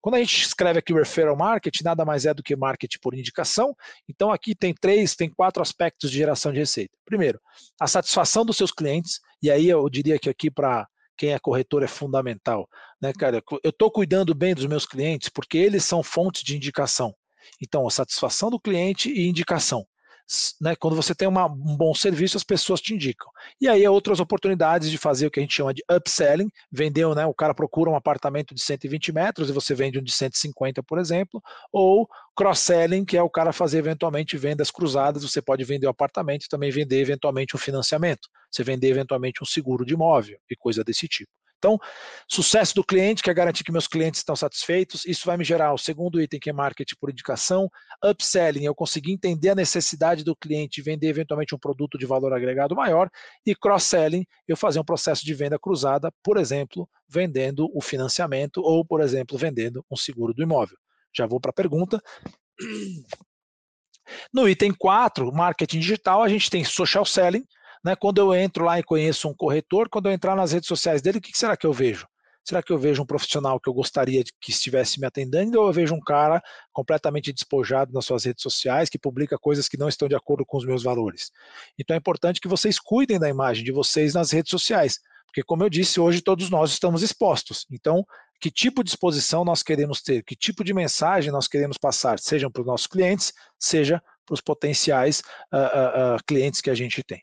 Quando a gente escreve aqui referral marketing, nada mais é do que marketing por indicação. Então aqui tem três, tem quatro aspectos de geração de receita. Primeiro, a satisfação dos seus clientes, e aí eu diria que aqui para quem é corretor é fundamental, né, cara? Eu estou cuidando bem dos meus clientes porque eles são fontes de indicação. Então, a satisfação do cliente e indicação né, quando você tem uma, um bom serviço, as pessoas te indicam. E aí outras oportunidades de fazer o que a gente chama de upselling, vendeu, né, o cara procura um apartamento de 120 metros e você vende um de 150, por exemplo, ou cross-selling, que é o cara fazer eventualmente vendas cruzadas, você pode vender o um apartamento e também vender eventualmente um financiamento, você vender eventualmente um seguro de imóvel e coisa desse tipo. Então, sucesso do cliente, que é garantir que meus clientes estão satisfeitos. Isso vai me gerar o segundo item, que é marketing por indicação. Upselling, eu conseguir entender a necessidade do cliente e vender eventualmente um produto de valor agregado maior. E cross-selling, eu fazer um processo de venda cruzada, por exemplo, vendendo o financiamento ou, por exemplo, vendendo um seguro do imóvel. Já vou para a pergunta. No item 4, marketing digital, a gente tem social selling, né? Quando eu entro lá e conheço um corretor, quando eu entrar nas redes sociais dele, o que será que eu vejo? Será que eu vejo um profissional que eu gostaria de que estivesse me atendendo ou eu vejo um cara completamente despojado nas suas redes sociais que publica coisas que não estão de acordo com os meus valores? Então é importante que vocês cuidem da imagem de vocês nas redes sociais, porque como eu disse, hoje todos nós estamos expostos. Então, que tipo de exposição nós queremos ter? Que tipo de mensagem nós queremos passar, sejam para os nossos clientes, seja para os potenciais uh, uh, uh, clientes que a gente tem.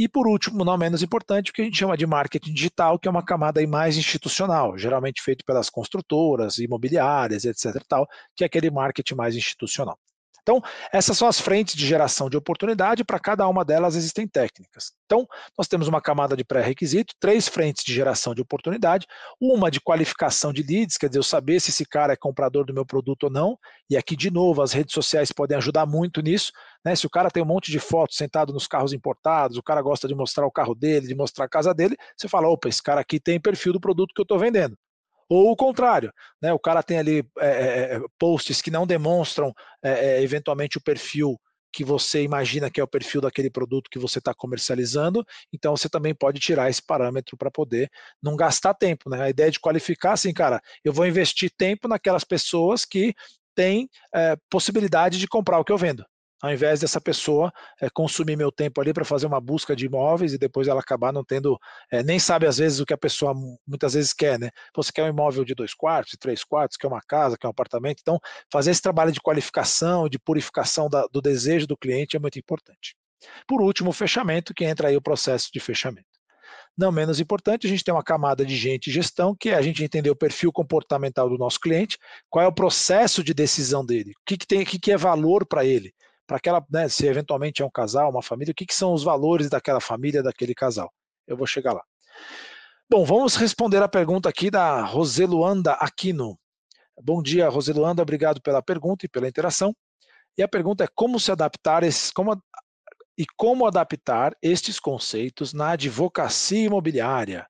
E por último, não menos importante, o que a gente chama de marketing digital, que é uma camada mais institucional, geralmente feito pelas construtoras, imobiliárias, etc. Tal, que é aquele marketing mais institucional. Então, essas são as frentes de geração de oportunidade, para cada uma delas existem técnicas. Então, nós temos uma camada de pré-requisito, três frentes de geração de oportunidade, uma de qualificação de leads, quer dizer, eu saber se esse cara é comprador do meu produto ou não, e aqui, de novo, as redes sociais podem ajudar muito nisso, né? Se o cara tem um monte de fotos sentado nos carros importados, o cara gosta de mostrar o carro dele, de mostrar a casa dele, você fala, opa, esse cara aqui tem perfil do produto que eu estou vendendo. Ou o contrário, né? o cara tem ali é, é, posts que não demonstram é, eventualmente o perfil que você imagina que é o perfil daquele produto que você está comercializando, então você também pode tirar esse parâmetro para poder não gastar tempo. Né? A ideia de qualificar, assim, cara, eu vou investir tempo naquelas pessoas que têm possibilidade de comprar o que eu vendo ao invés dessa pessoa é, consumir meu tempo ali para fazer uma busca de imóveis e depois ela acabar não tendo, é, nem sabe às vezes o que a pessoa muitas vezes quer, né? Você quer um imóvel de dois quartos, três quartos, quer uma casa, quer um apartamento. Então, fazer esse trabalho de qualificação, de purificação da, do desejo do cliente é muito importante. Por último, o fechamento, que entra aí o processo de fechamento. Não menos importante, a gente tem uma camada de gente e gestão, que é a gente entender o perfil comportamental do nosso cliente, qual é o processo de decisão dele, o que, que, tem, o que, que é valor para ele, para aquela, né, se eventualmente é um casal, uma família, o que, que são os valores daquela família, daquele casal. Eu vou chegar lá. Bom, vamos responder a pergunta aqui da Roseluanda Aquino. Bom dia, Roseluanda, obrigado pela pergunta e pela interação. E a pergunta é como se adaptar esses, como, e como adaptar estes conceitos na advocacia imobiliária.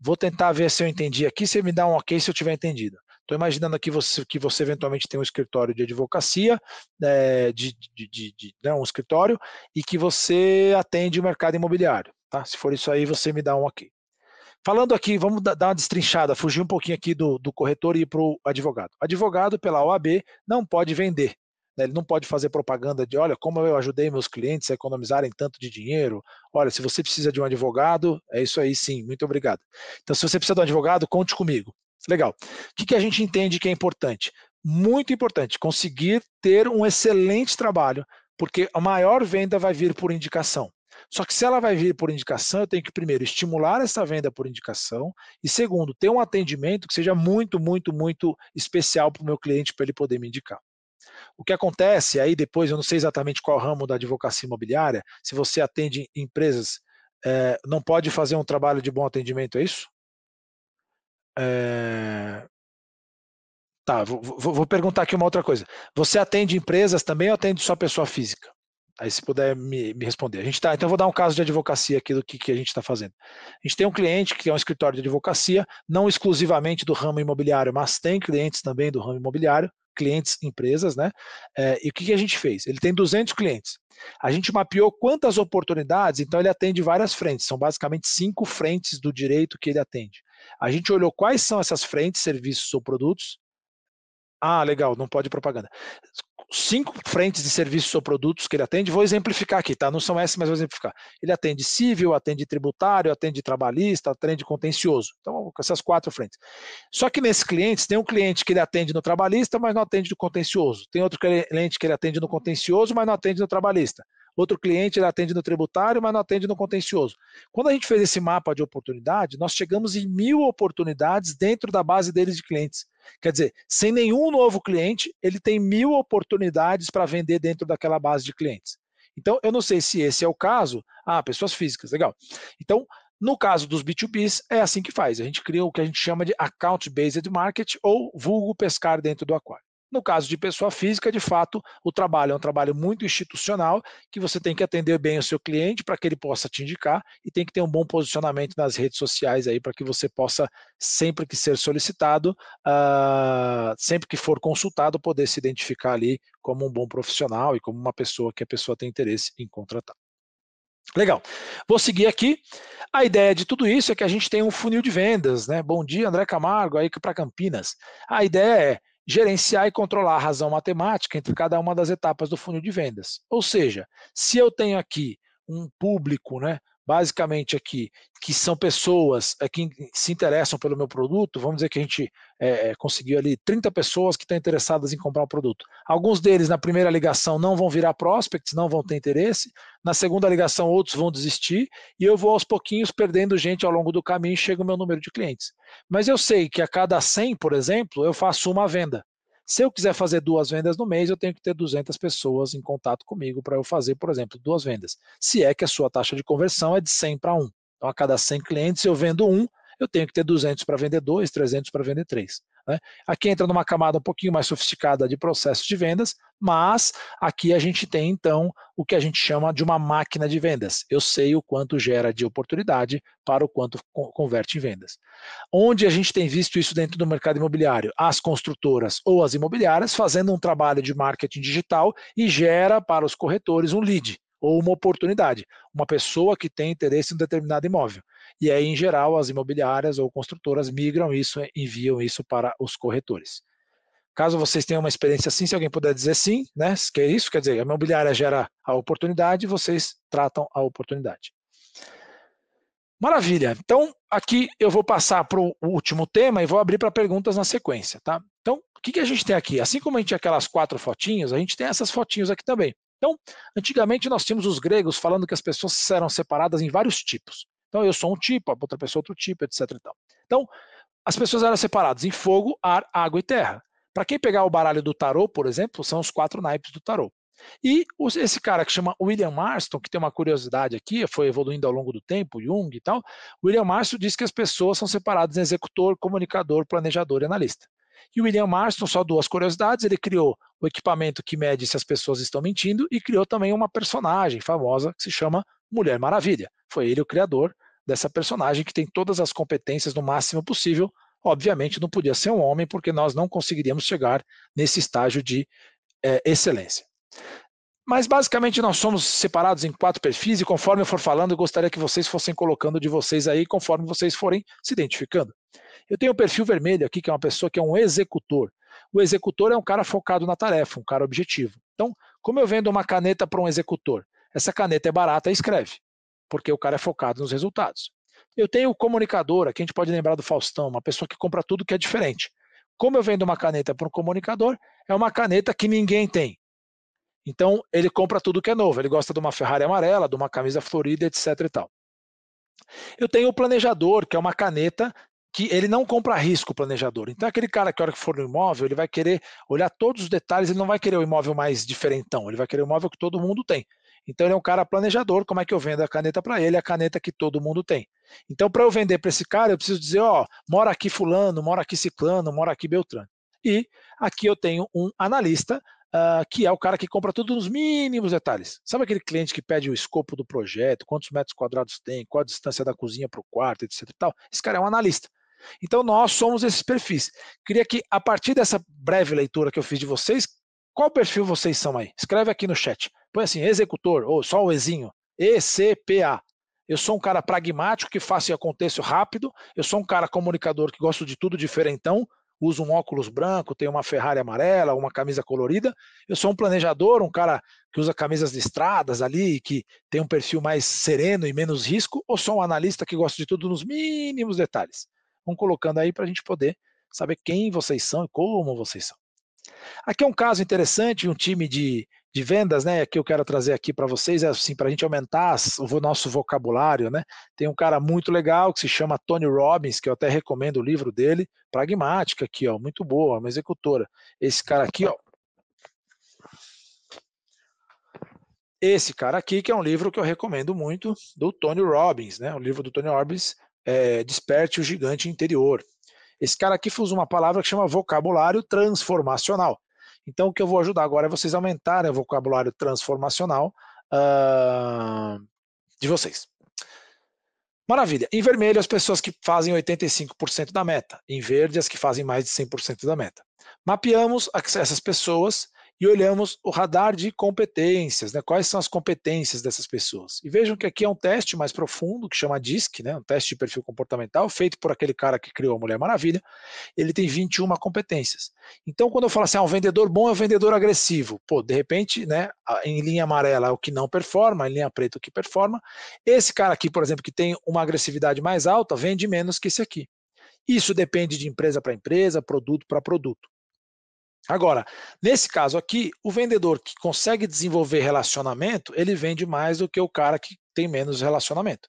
Vou tentar ver se eu entendi aqui, você me dá um ok se eu tiver entendido. Estou imaginando aqui você, que você eventualmente tem um escritório de advocacia, é, de, de, de, de né, um escritório, e que você atende o mercado imobiliário. Tá? Se for isso aí, você me dá um ok. Falando aqui, vamos dar uma destrinchada, fugir um pouquinho aqui do, do corretor e ir para o advogado. Advogado, pela OAB, não pode vender. Né? Ele não pode fazer propaganda de, olha, como eu ajudei meus clientes a economizarem tanto de dinheiro. Olha, se você precisa de um advogado, é isso aí sim, muito obrigado. Então, se você precisa de um advogado, conte comigo. Legal. O que, que a gente entende que é importante? Muito importante, conseguir ter um excelente trabalho, porque a maior venda vai vir por indicação. Só que se ela vai vir por indicação, eu tenho que primeiro estimular essa venda por indicação e segundo, ter um atendimento que seja muito, muito, muito especial para o meu cliente para ele poder me indicar. O que acontece aí depois, eu não sei exatamente qual ramo da advocacia imobiliária, se você atende empresas, é, não pode fazer um trabalho de bom atendimento, é isso? É... Tá, vou, vou, vou, perguntar aqui uma outra coisa. Você atende empresas também ou atende só pessoa física? Aí se puder me, me responder. A gente tá, então eu vou dar um caso de advocacia aqui do que, que a gente está fazendo. A gente tem um cliente que é um escritório de advocacia, não exclusivamente do ramo imobiliário, mas tem clientes também do ramo imobiliário, clientes empresas, né? É, e o que, que a gente fez? Ele tem 200 clientes. A gente mapeou quantas oportunidades, então ele atende várias frentes, são basicamente cinco frentes do direito que ele atende. A gente olhou quais são essas frentes, serviços ou produtos. Ah, legal, não pode propaganda cinco frentes de serviços ou produtos que ele atende. Vou exemplificar aqui, tá? Não são essas, mas vou exemplificar. Ele atende civil, atende tributário, atende trabalhista, atende contencioso. Então, essas quatro frentes. Só que nesses clientes, tem um cliente que ele atende no trabalhista, mas não atende no contencioso. Tem outro cliente que ele atende no contencioso, mas não atende no trabalhista. Outro cliente ele atende no tributário, mas não atende no contencioso. Quando a gente fez esse mapa de oportunidade, nós chegamos em mil oportunidades dentro da base deles de clientes. Quer dizer, sem nenhum novo cliente, ele tem mil oportunidades para vender dentro daquela base de clientes. Então, eu não sei se esse é o caso. Ah, pessoas físicas, legal. Então, no caso dos B2Bs, é assim que faz. A gente cria o que a gente chama de account-based market ou vulgo pescar dentro do aquário. No caso de pessoa física, de fato, o trabalho é um trabalho muito institucional, que você tem que atender bem o seu cliente para que ele possa te indicar e tem que ter um bom posicionamento nas redes sociais aí para que você possa, sempre que ser solicitado, uh, sempre que for consultado, poder se identificar ali como um bom profissional e como uma pessoa que a pessoa tem interesse em contratar. Legal. Vou seguir aqui. A ideia de tudo isso é que a gente tem um funil de vendas, né? Bom dia, André Camargo, aí para Campinas. A ideia é gerenciar e controlar a razão matemática entre cada uma das etapas do funil de vendas. Ou seja, se eu tenho aqui um público, né, basicamente aqui, que são pessoas é, que se interessam pelo meu produto, vamos dizer que a gente é, conseguiu ali 30 pessoas que estão interessadas em comprar o produto. Alguns deles na primeira ligação não vão virar prospects, não vão ter interesse, na segunda ligação outros vão desistir, e eu vou aos pouquinhos perdendo gente ao longo do caminho e chega o meu número de clientes. Mas eu sei que a cada 100, por exemplo, eu faço uma venda. Se eu quiser fazer duas vendas no mês, eu tenho que ter 200 pessoas em contato comigo para eu fazer, por exemplo, duas vendas. Se é que a sua taxa de conversão é de 100 para 1. Então, a cada 100 clientes, eu vendo um, eu tenho que ter 200 para vender dois, 300 para vender três. Né? Aqui entra numa camada um pouquinho mais sofisticada de processos de vendas, mas aqui a gente tem então o que a gente chama de uma máquina de vendas. Eu sei o quanto gera de oportunidade para o quanto converte em vendas. Onde a gente tem visto isso dentro do mercado imobiliário? As construtoras ou as imobiliárias fazendo um trabalho de marketing digital e gera para os corretores um lead ou uma oportunidade, uma pessoa que tem interesse em um determinado imóvel. E aí, em geral, as imobiliárias ou construtoras migram isso, enviam isso para os corretores. Caso vocês tenham uma experiência assim, se alguém puder dizer sim, né? Que é isso, quer dizer, a imobiliária gera a oportunidade, vocês tratam a oportunidade. Maravilha. Então, aqui eu vou passar para o último tema e vou abrir para perguntas na sequência, tá? Então, o que, que a gente tem aqui? Assim como a gente tinha aquelas quatro fotinhas, a gente tem essas fotinhas aqui também. Então, antigamente nós tínhamos os gregos falando que as pessoas eram separadas em vários tipos. Então, eu sou um tipo, outra pessoa outro tipo, etc. Então, as pessoas eram separadas em fogo, ar, água e terra. Para quem pegar o baralho do tarô, por exemplo, são os quatro naipes do tarô. E esse cara que chama William Marston, que tem uma curiosidade aqui, foi evoluindo ao longo do tempo, Jung e tal, William Marston diz que as pessoas são separadas em executor, comunicador, planejador e analista. E o William Marston, só duas curiosidades, ele criou o equipamento que mede se as pessoas estão mentindo e criou também uma personagem famosa que se chama Mulher Maravilha. Foi ele o criador dessa personagem que tem todas as competências no máximo possível. Obviamente não podia ser um homem, porque nós não conseguiríamos chegar nesse estágio de é, excelência. Mas basicamente nós somos separados em quatro perfis e conforme eu for falando, eu gostaria que vocês fossem colocando de vocês aí conforme vocês forem se identificando. Eu tenho o perfil vermelho aqui, que é uma pessoa que é um executor. O executor é um cara focado na tarefa, um cara objetivo. Então, como eu vendo uma caneta para um executor? Essa caneta é barata e escreve porque o cara é focado nos resultados. Eu tenho o comunicador, aqui a gente pode lembrar do Faustão, uma pessoa que compra tudo que é diferente. Como eu vendo uma caneta para um comunicador, é uma caneta que ninguém tem. Então, ele compra tudo que é novo. Ele gosta de uma Ferrari amarela, de uma camisa florida, etc. e tal. Eu tenho o planejador, que é uma caneta que ele não compra risco, o planejador. Então, aquele cara que, a hora que for no imóvel, ele vai querer olhar todos os detalhes, ele não vai querer o imóvel mais diferentão, ele vai querer o imóvel que todo mundo tem. Então ele é um cara planejador, como é que eu vendo a caneta para ele? A caneta que todo mundo tem. Então para eu vender para esse cara, eu preciso dizer, ó, mora aqui fulano, mora aqui ciclano, mora aqui beltrano. E aqui eu tenho um analista, uh, que é o cara que compra tudo nos mínimos detalhes. Sabe aquele cliente que pede o escopo do projeto, quantos metros quadrados tem, qual a distância da cozinha para o quarto, etc. Tal? Esse cara é um analista. Então nós somos esses perfis. Queria que, a partir dessa breve leitura que eu fiz de vocês, qual perfil vocês são aí? Escreve aqui no chat. Põe assim, executor, ou só o Ezinho. ECPA. Eu sou um cara pragmático que faço e aconteço rápido. Eu sou um cara comunicador que gosto de tudo diferentão. Uso um óculos branco, tenho uma Ferrari amarela, uma camisa colorida. Eu sou um planejador, um cara que usa camisas listradas ali, que tem um perfil mais sereno e menos risco. Ou sou um analista que gosta de tudo nos mínimos detalhes? Vão colocando aí para a gente poder saber quem vocês são e como vocês são. Aqui é um caso interessante, um time de, de vendas, né? Que eu quero trazer aqui para vocês, é assim, para a gente aumentar o nosso vocabulário, né? Tem um cara muito legal que se chama Tony Robbins, que eu até recomendo o livro dele, Pragmática, aqui, ó, muito boa, uma executora. Esse cara aqui, ó. Esse cara aqui, que é um livro que eu recomendo muito, do Tony Robbins, né? O livro do Tony Robbins, é, Desperte o Gigante Interior. Esse cara aqui usa uma palavra que chama vocabulário transformacional. Então, o que eu vou ajudar agora é vocês aumentarem o vocabulário transformacional uh, de vocês. Maravilha. Em vermelho, as pessoas que fazem 85% da meta. Em verde, as que fazem mais de 100% da meta. Mapeamos essas pessoas e olhamos o radar de competências, né? quais são as competências dessas pessoas. E vejam que aqui é um teste mais profundo, que chama DISC, né? um teste de perfil comportamental, feito por aquele cara que criou a Mulher Maravilha. Ele tem 21 competências. Então, quando eu falo assim, ah, um vendedor bom é um vendedor agressivo, pô, de repente, né, em linha amarela é o que não performa, em linha preta é o que performa. Esse cara aqui, por exemplo, que tem uma agressividade mais alta, vende menos que esse aqui. Isso depende de empresa para empresa, produto para produto. Agora, nesse caso aqui, o vendedor que consegue desenvolver relacionamento, ele vende mais do que o cara que tem menos relacionamento.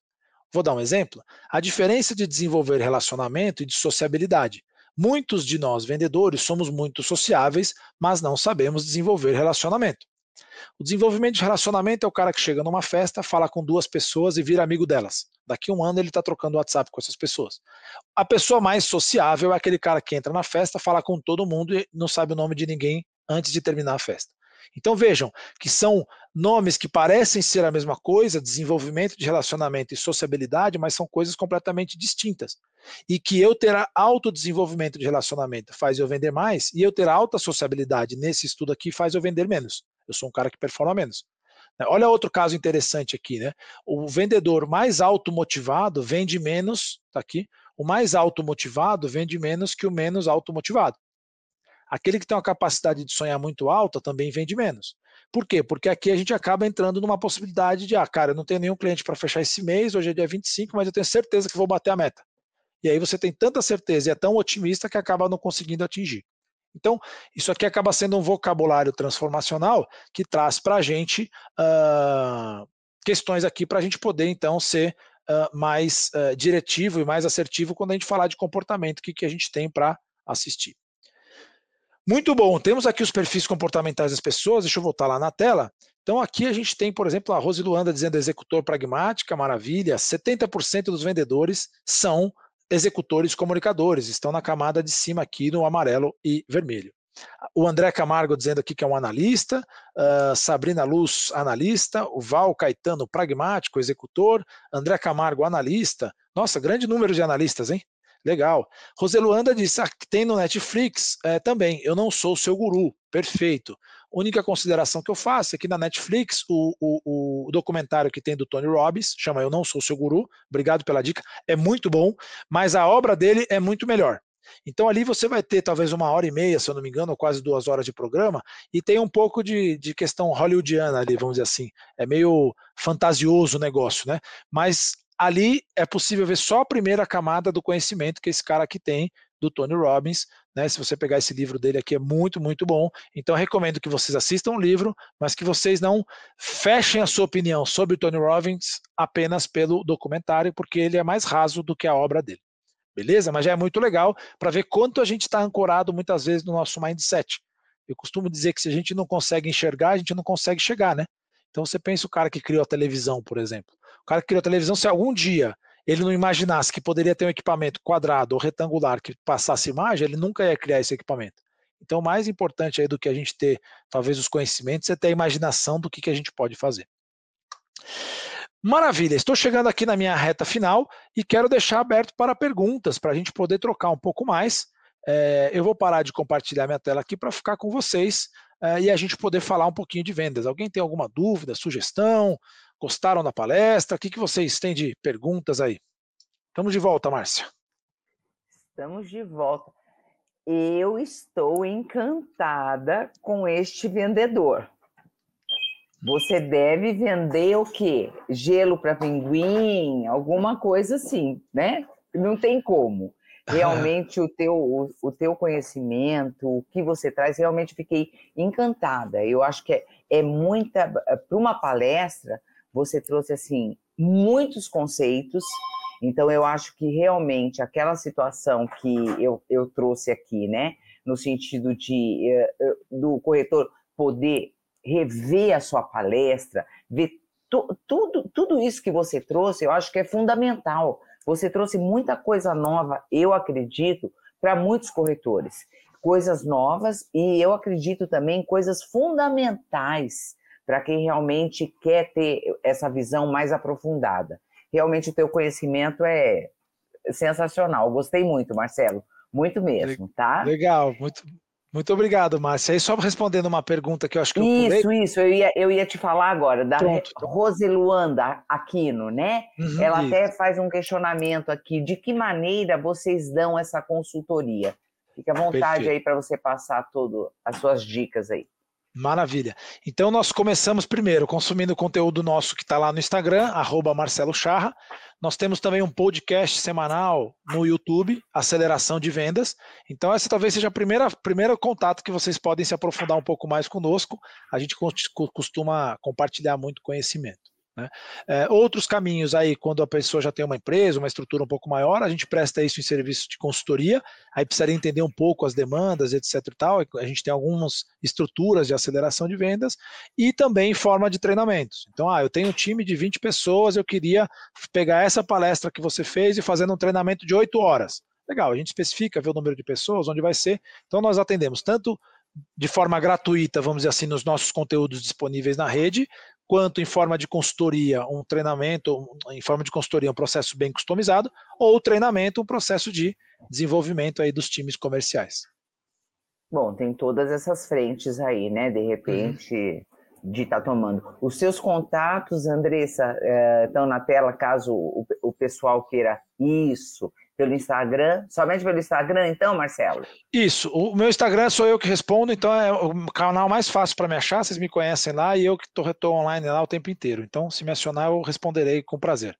Vou dar um exemplo. A diferença de desenvolver relacionamento e de sociabilidade. Muitos de nós vendedores somos muito sociáveis, mas não sabemos desenvolver relacionamento. O desenvolvimento de relacionamento é o cara que chega numa festa, fala com duas pessoas e vira amigo delas. Daqui um ano ele está trocando WhatsApp com essas pessoas. A pessoa mais sociável é aquele cara que entra na festa, fala com todo mundo e não sabe o nome de ninguém antes de terminar a festa. Então vejam que são nomes que parecem ser a mesma coisa, desenvolvimento de relacionamento e sociabilidade, mas são coisas completamente distintas. E que eu ter alto desenvolvimento de relacionamento faz eu vender mais, e eu ter alta sociabilidade nesse estudo aqui faz eu vender menos. Eu sou um cara que performa menos. Né, olha outro caso interessante aqui, né? O vendedor mais automotivado vende menos, tá aqui. O mais automotivado vende menos que o menos automotivado. Aquele que tem uma capacidade de sonhar muito alta também vende menos. Por quê? Porque aqui a gente acaba entrando numa possibilidade de, ah, cara, eu não tenho nenhum cliente para fechar esse mês, hoje é dia 25, mas eu tenho certeza que vou bater a meta. E aí você tem tanta certeza e é tão otimista que acaba não conseguindo atingir. Então, isso aqui acaba sendo um vocabulário transformacional que traz para a gente uh, questões aqui para a gente poder, então, ser uh, mais uh, diretivo e mais assertivo quando a gente falar de comportamento, que, que a gente tem para assistir. Muito bom, temos aqui os perfis comportamentais das pessoas, deixa eu voltar lá na tela. Então aqui a gente tem, por exemplo, a Rose Luanda dizendo executor pragmática, maravilha, 70% dos vendedores são executores comunicadores, estão na camada de cima aqui no amarelo e vermelho. O André Camargo dizendo aqui que é um analista, uh, Sabrina Luz, analista, o Val Caetano, pragmático, executor, André Camargo, analista. Nossa, grande número de analistas, hein? Legal. Roseluanda disse: ah, tem no Netflix é, também. Eu não sou seu guru. Perfeito. Única consideração que eu faço é que na Netflix, o, o, o, documentário que tem do Tony Robbins, chama Eu Não Sou Seu Guru, obrigado pela dica, é muito bom, mas a obra dele é muito melhor. Então ali você vai ter talvez uma hora e meia, se eu não me engano, ou quase duas horas de programa, e tem um pouco de, de questão hollywoodiana ali, vamos dizer assim. É meio fantasioso o negócio, né? Mas ali é possível ver só a primeira camada do conhecimento que esse cara aqui tem, do Tony Robbins. Né? Se você pegar esse livro dele aqui, é muito, muito bom. Então, recomendo que vocês assistam o livro, mas que vocês não fechem a sua opinião sobre o Tony Robbins apenas pelo documentário, porque ele é mais raso do que a obra dele. Beleza? Mas já é muito legal para ver quanto a gente está ancorado muitas vezes no nosso mindset. Eu costumo dizer que se a gente não consegue enxergar, a gente não consegue chegar, né? Então você pensa o cara que criou a televisão, por exemplo. O cara que criou a televisão, se algum dia ele não imaginasse que poderia ter um equipamento quadrado ou retangular que passasse imagem, ele nunca ia criar esse equipamento. Então, mais importante aí do que a gente ter, talvez, os conhecimentos é ter a imaginação do que, que a gente pode fazer. Maravilha, estou chegando aqui na minha reta final e quero deixar aberto para perguntas, para a gente poder trocar um pouco mais. É, eu vou parar de compartilhar minha tela aqui para ficar com vocês é, e a gente poder falar um pouquinho de vendas. Alguém tem alguma dúvida, sugestão? Gostaram da palestra? O que, que vocês têm de perguntas aí? Estamos de volta, Márcia.
Estamos de volta. Eu estou encantada com este vendedor. Você deve vender o quê? Gelo para pinguim, alguma coisa assim, né? Não tem como. [LAUGHS] Realmente o teu, o, o, teu conhecimento, o que você traz, realmente fiquei encantada. Eu acho que é, é muita. Para uma palestra, você trouxe assim muitos conceitos então, eu acho que realmente aquela situação que eu, eu trouxe aqui, né, no sentido de uh, do corretor poder rever a sua palestra, ver tu, tudo, tudo isso que você trouxe, eu acho que é fundamental. Você trouxe muita coisa nova, eu acredito, para muitos corretores. Coisas novas e eu acredito também coisas fundamentais para quem realmente quer ter essa visão mais aprofundada realmente o teu conhecimento é sensacional. Gostei muito, Marcelo. Muito mesmo, tá?
Legal, muito, muito obrigado, Márcia. E só respondendo uma pergunta que eu acho que eu
Isso, pulei... isso, eu ia, eu ia te falar agora, da Pronto. Roseluanda Aquino, né? Uhum, Ela isso. até faz um questionamento aqui, de que maneira vocês dão essa consultoria? Fique à vontade Perfeito. aí para você passar todas as suas dicas aí.
Maravilha. Então nós começamos primeiro consumindo o conteúdo nosso que está lá no Instagram, arroba Marcelo Charra. Nós temos também um podcast semanal no YouTube, Aceleração de Vendas. Então essa talvez seja o primeiro contato que vocês podem se aprofundar um pouco mais conosco. A gente costuma compartilhar muito conhecimento. Né? É, outros caminhos aí, quando a pessoa já tem uma empresa, uma estrutura um pouco maior, a gente presta isso em serviço de consultoria, aí precisaria entender um pouco as demandas, etc e tal, a gente tem algumas estruturas de aceleração de vendas e também forma de treinamentos. Então, ah, eu tenho um time de 20 pessoas, eu queria pegar essa palestra que você fez e fazer um treinamento de 8 horas. Legal, a gente especifica, vê o número de pessoas, onde vai ser. Então, nós atendemos tanto de forma gratuita, vamos dizer assim, nos nossos conteúdos disponíveis na rede, quanto em forma de consultoria, um treinamento, em forma de consultoria, um processo bem customizado, ou treinamento, um processo de desenvolvimento aí dos times comerciais.
Bom, tem todas essas frentes aí, né? De repente, uhum. de estar tá tomando. Os seus contatos, Andressa, estão na tela caso o pessoal queira isso pelo Instagram, somente pelo Instagram, então, Marcelo?
Isso, o meu Instagram sou eu que respondo, então é o canal mais fácil para me achar, vocês me conhecem lá e eu que estou online lá o tempo inteiro. Então, se me acionar, eu responderei com prazer.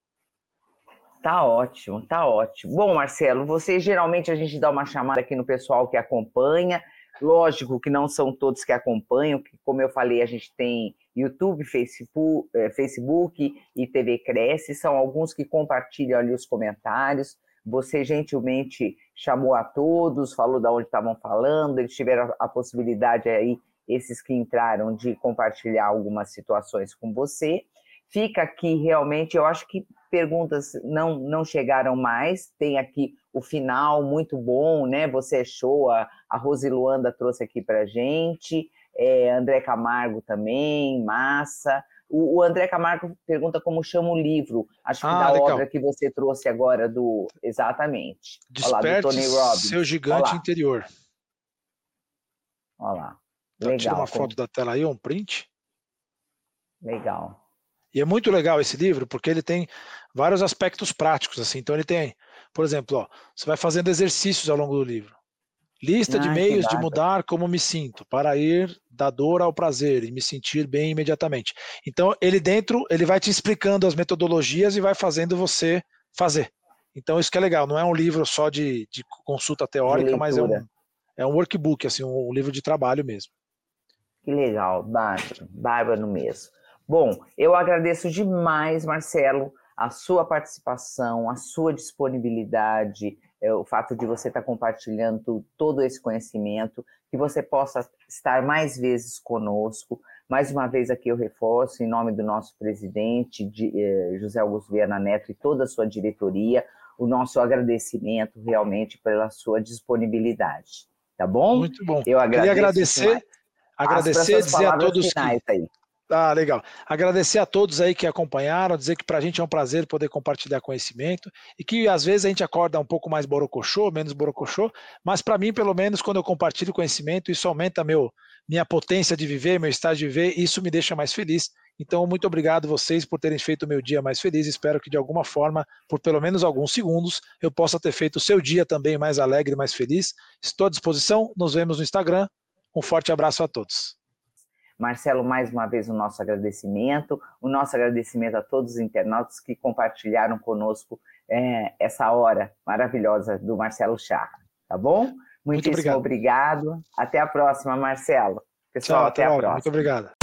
Tá ótimo, tá ótimo. Bom, Marcelo, você geralmente a gente dá uma chamada aqui no pessoal que acompanha. Lógico que não são todos que acompanham, que, como eu falei, a gente tem YouTube, Facebook, eh, Facebook e TV Cresce, são alguns que compartilham ali os comentários. Você gentilmente chamou a todos, falou de onde estavam falando, eles tiveram a possibilidade aí, esses que entraram, de compartilhar algumas situações com você. Fica aqui realmente, eu acho que perguntas não, não chegaram mais, tem aqui o final muito bom, né? Você é show, a, a Rose Luanda trouxe aqui para gente, é, André Camargo também, massa. O, o, André Camargo pergunta como chama o livro. Acho que ah, da legal. obra que você trouxe agora do. Exatamente.
Desperte Olá, do Tony Robbins. seu gigante Olá. interior.
Olha lá.
Tá, legal. Tira uma foto da tela aí, um print.
Legal.
E é muito legal esse livro porque ele tem vários aspectos práticos assim. Então ele tem, por exemplo, ó, você vai fazendo exercícios ao longo do livro. Lista de meios de mudar como me sinto, para ir da dor ao prazer e me sentir bem imediatamente. Então, ele dentro, ele vai te explicando as metodologias e vai fazendo você fazer. Então, isso que é legal, não é um livro só de, de consulta teórica, mas é um, é um workbook, assim, um, um livro de trabalho mesmo.
Que legal, bárbaro, bárbaro mesmo. Bom, eu agradeço demais, Marcelo, a sua participação, a sua disponibilidade, é, o fato de você estar compartilhando todo esse conhecimento, que você possa estar mais vezes conosco. Mais uma vez aqui eu reforço, em nome do nosso presidente, de, eh, José Augusto Viana Neto e toda a sua diretoria, o nosso agradecimento realmente pela sua disponibilidade. Tá bom?
Muito bom.
Eu agradeço
Queria agradecer, agradecer, dizer a todos que...
Aí.
Ah, legal. Agradecer a todos aí que acompanharam, dizer que para a gente é um prazer poder compartilhar conhecimento e que às vezes a gente acorda um pouco mais borocochô, menos borocochô, mas para mim, pelo menos, quando eu compartilho conhecimento, isso aumenta meu, minha potência de viver, meu estado de viver, isso me deixa mais feliz. Então, muito obrigado vocês por terem feito o meu dia mais feliz. Espero que de alguma forma, por pelo menos alguns segundos, eu possa ter feito o seu dia também mais alegre, mais feliz. Estou à disposição. Nos vemos no Instagram. Um forte abraço a todos.
Marcelo, mais uma vez o nosso agradecimento, o nosso agradecimento a todos os internautas que compartilharam conosco é, essa hora maravilhosa do Marcelo Charra, tá bom? Muitíssimo Muito obrigado. obrigado. Até a próxima, Marcelo.
Pessoal, Tchau, até, até a próxima. Muito obrigado.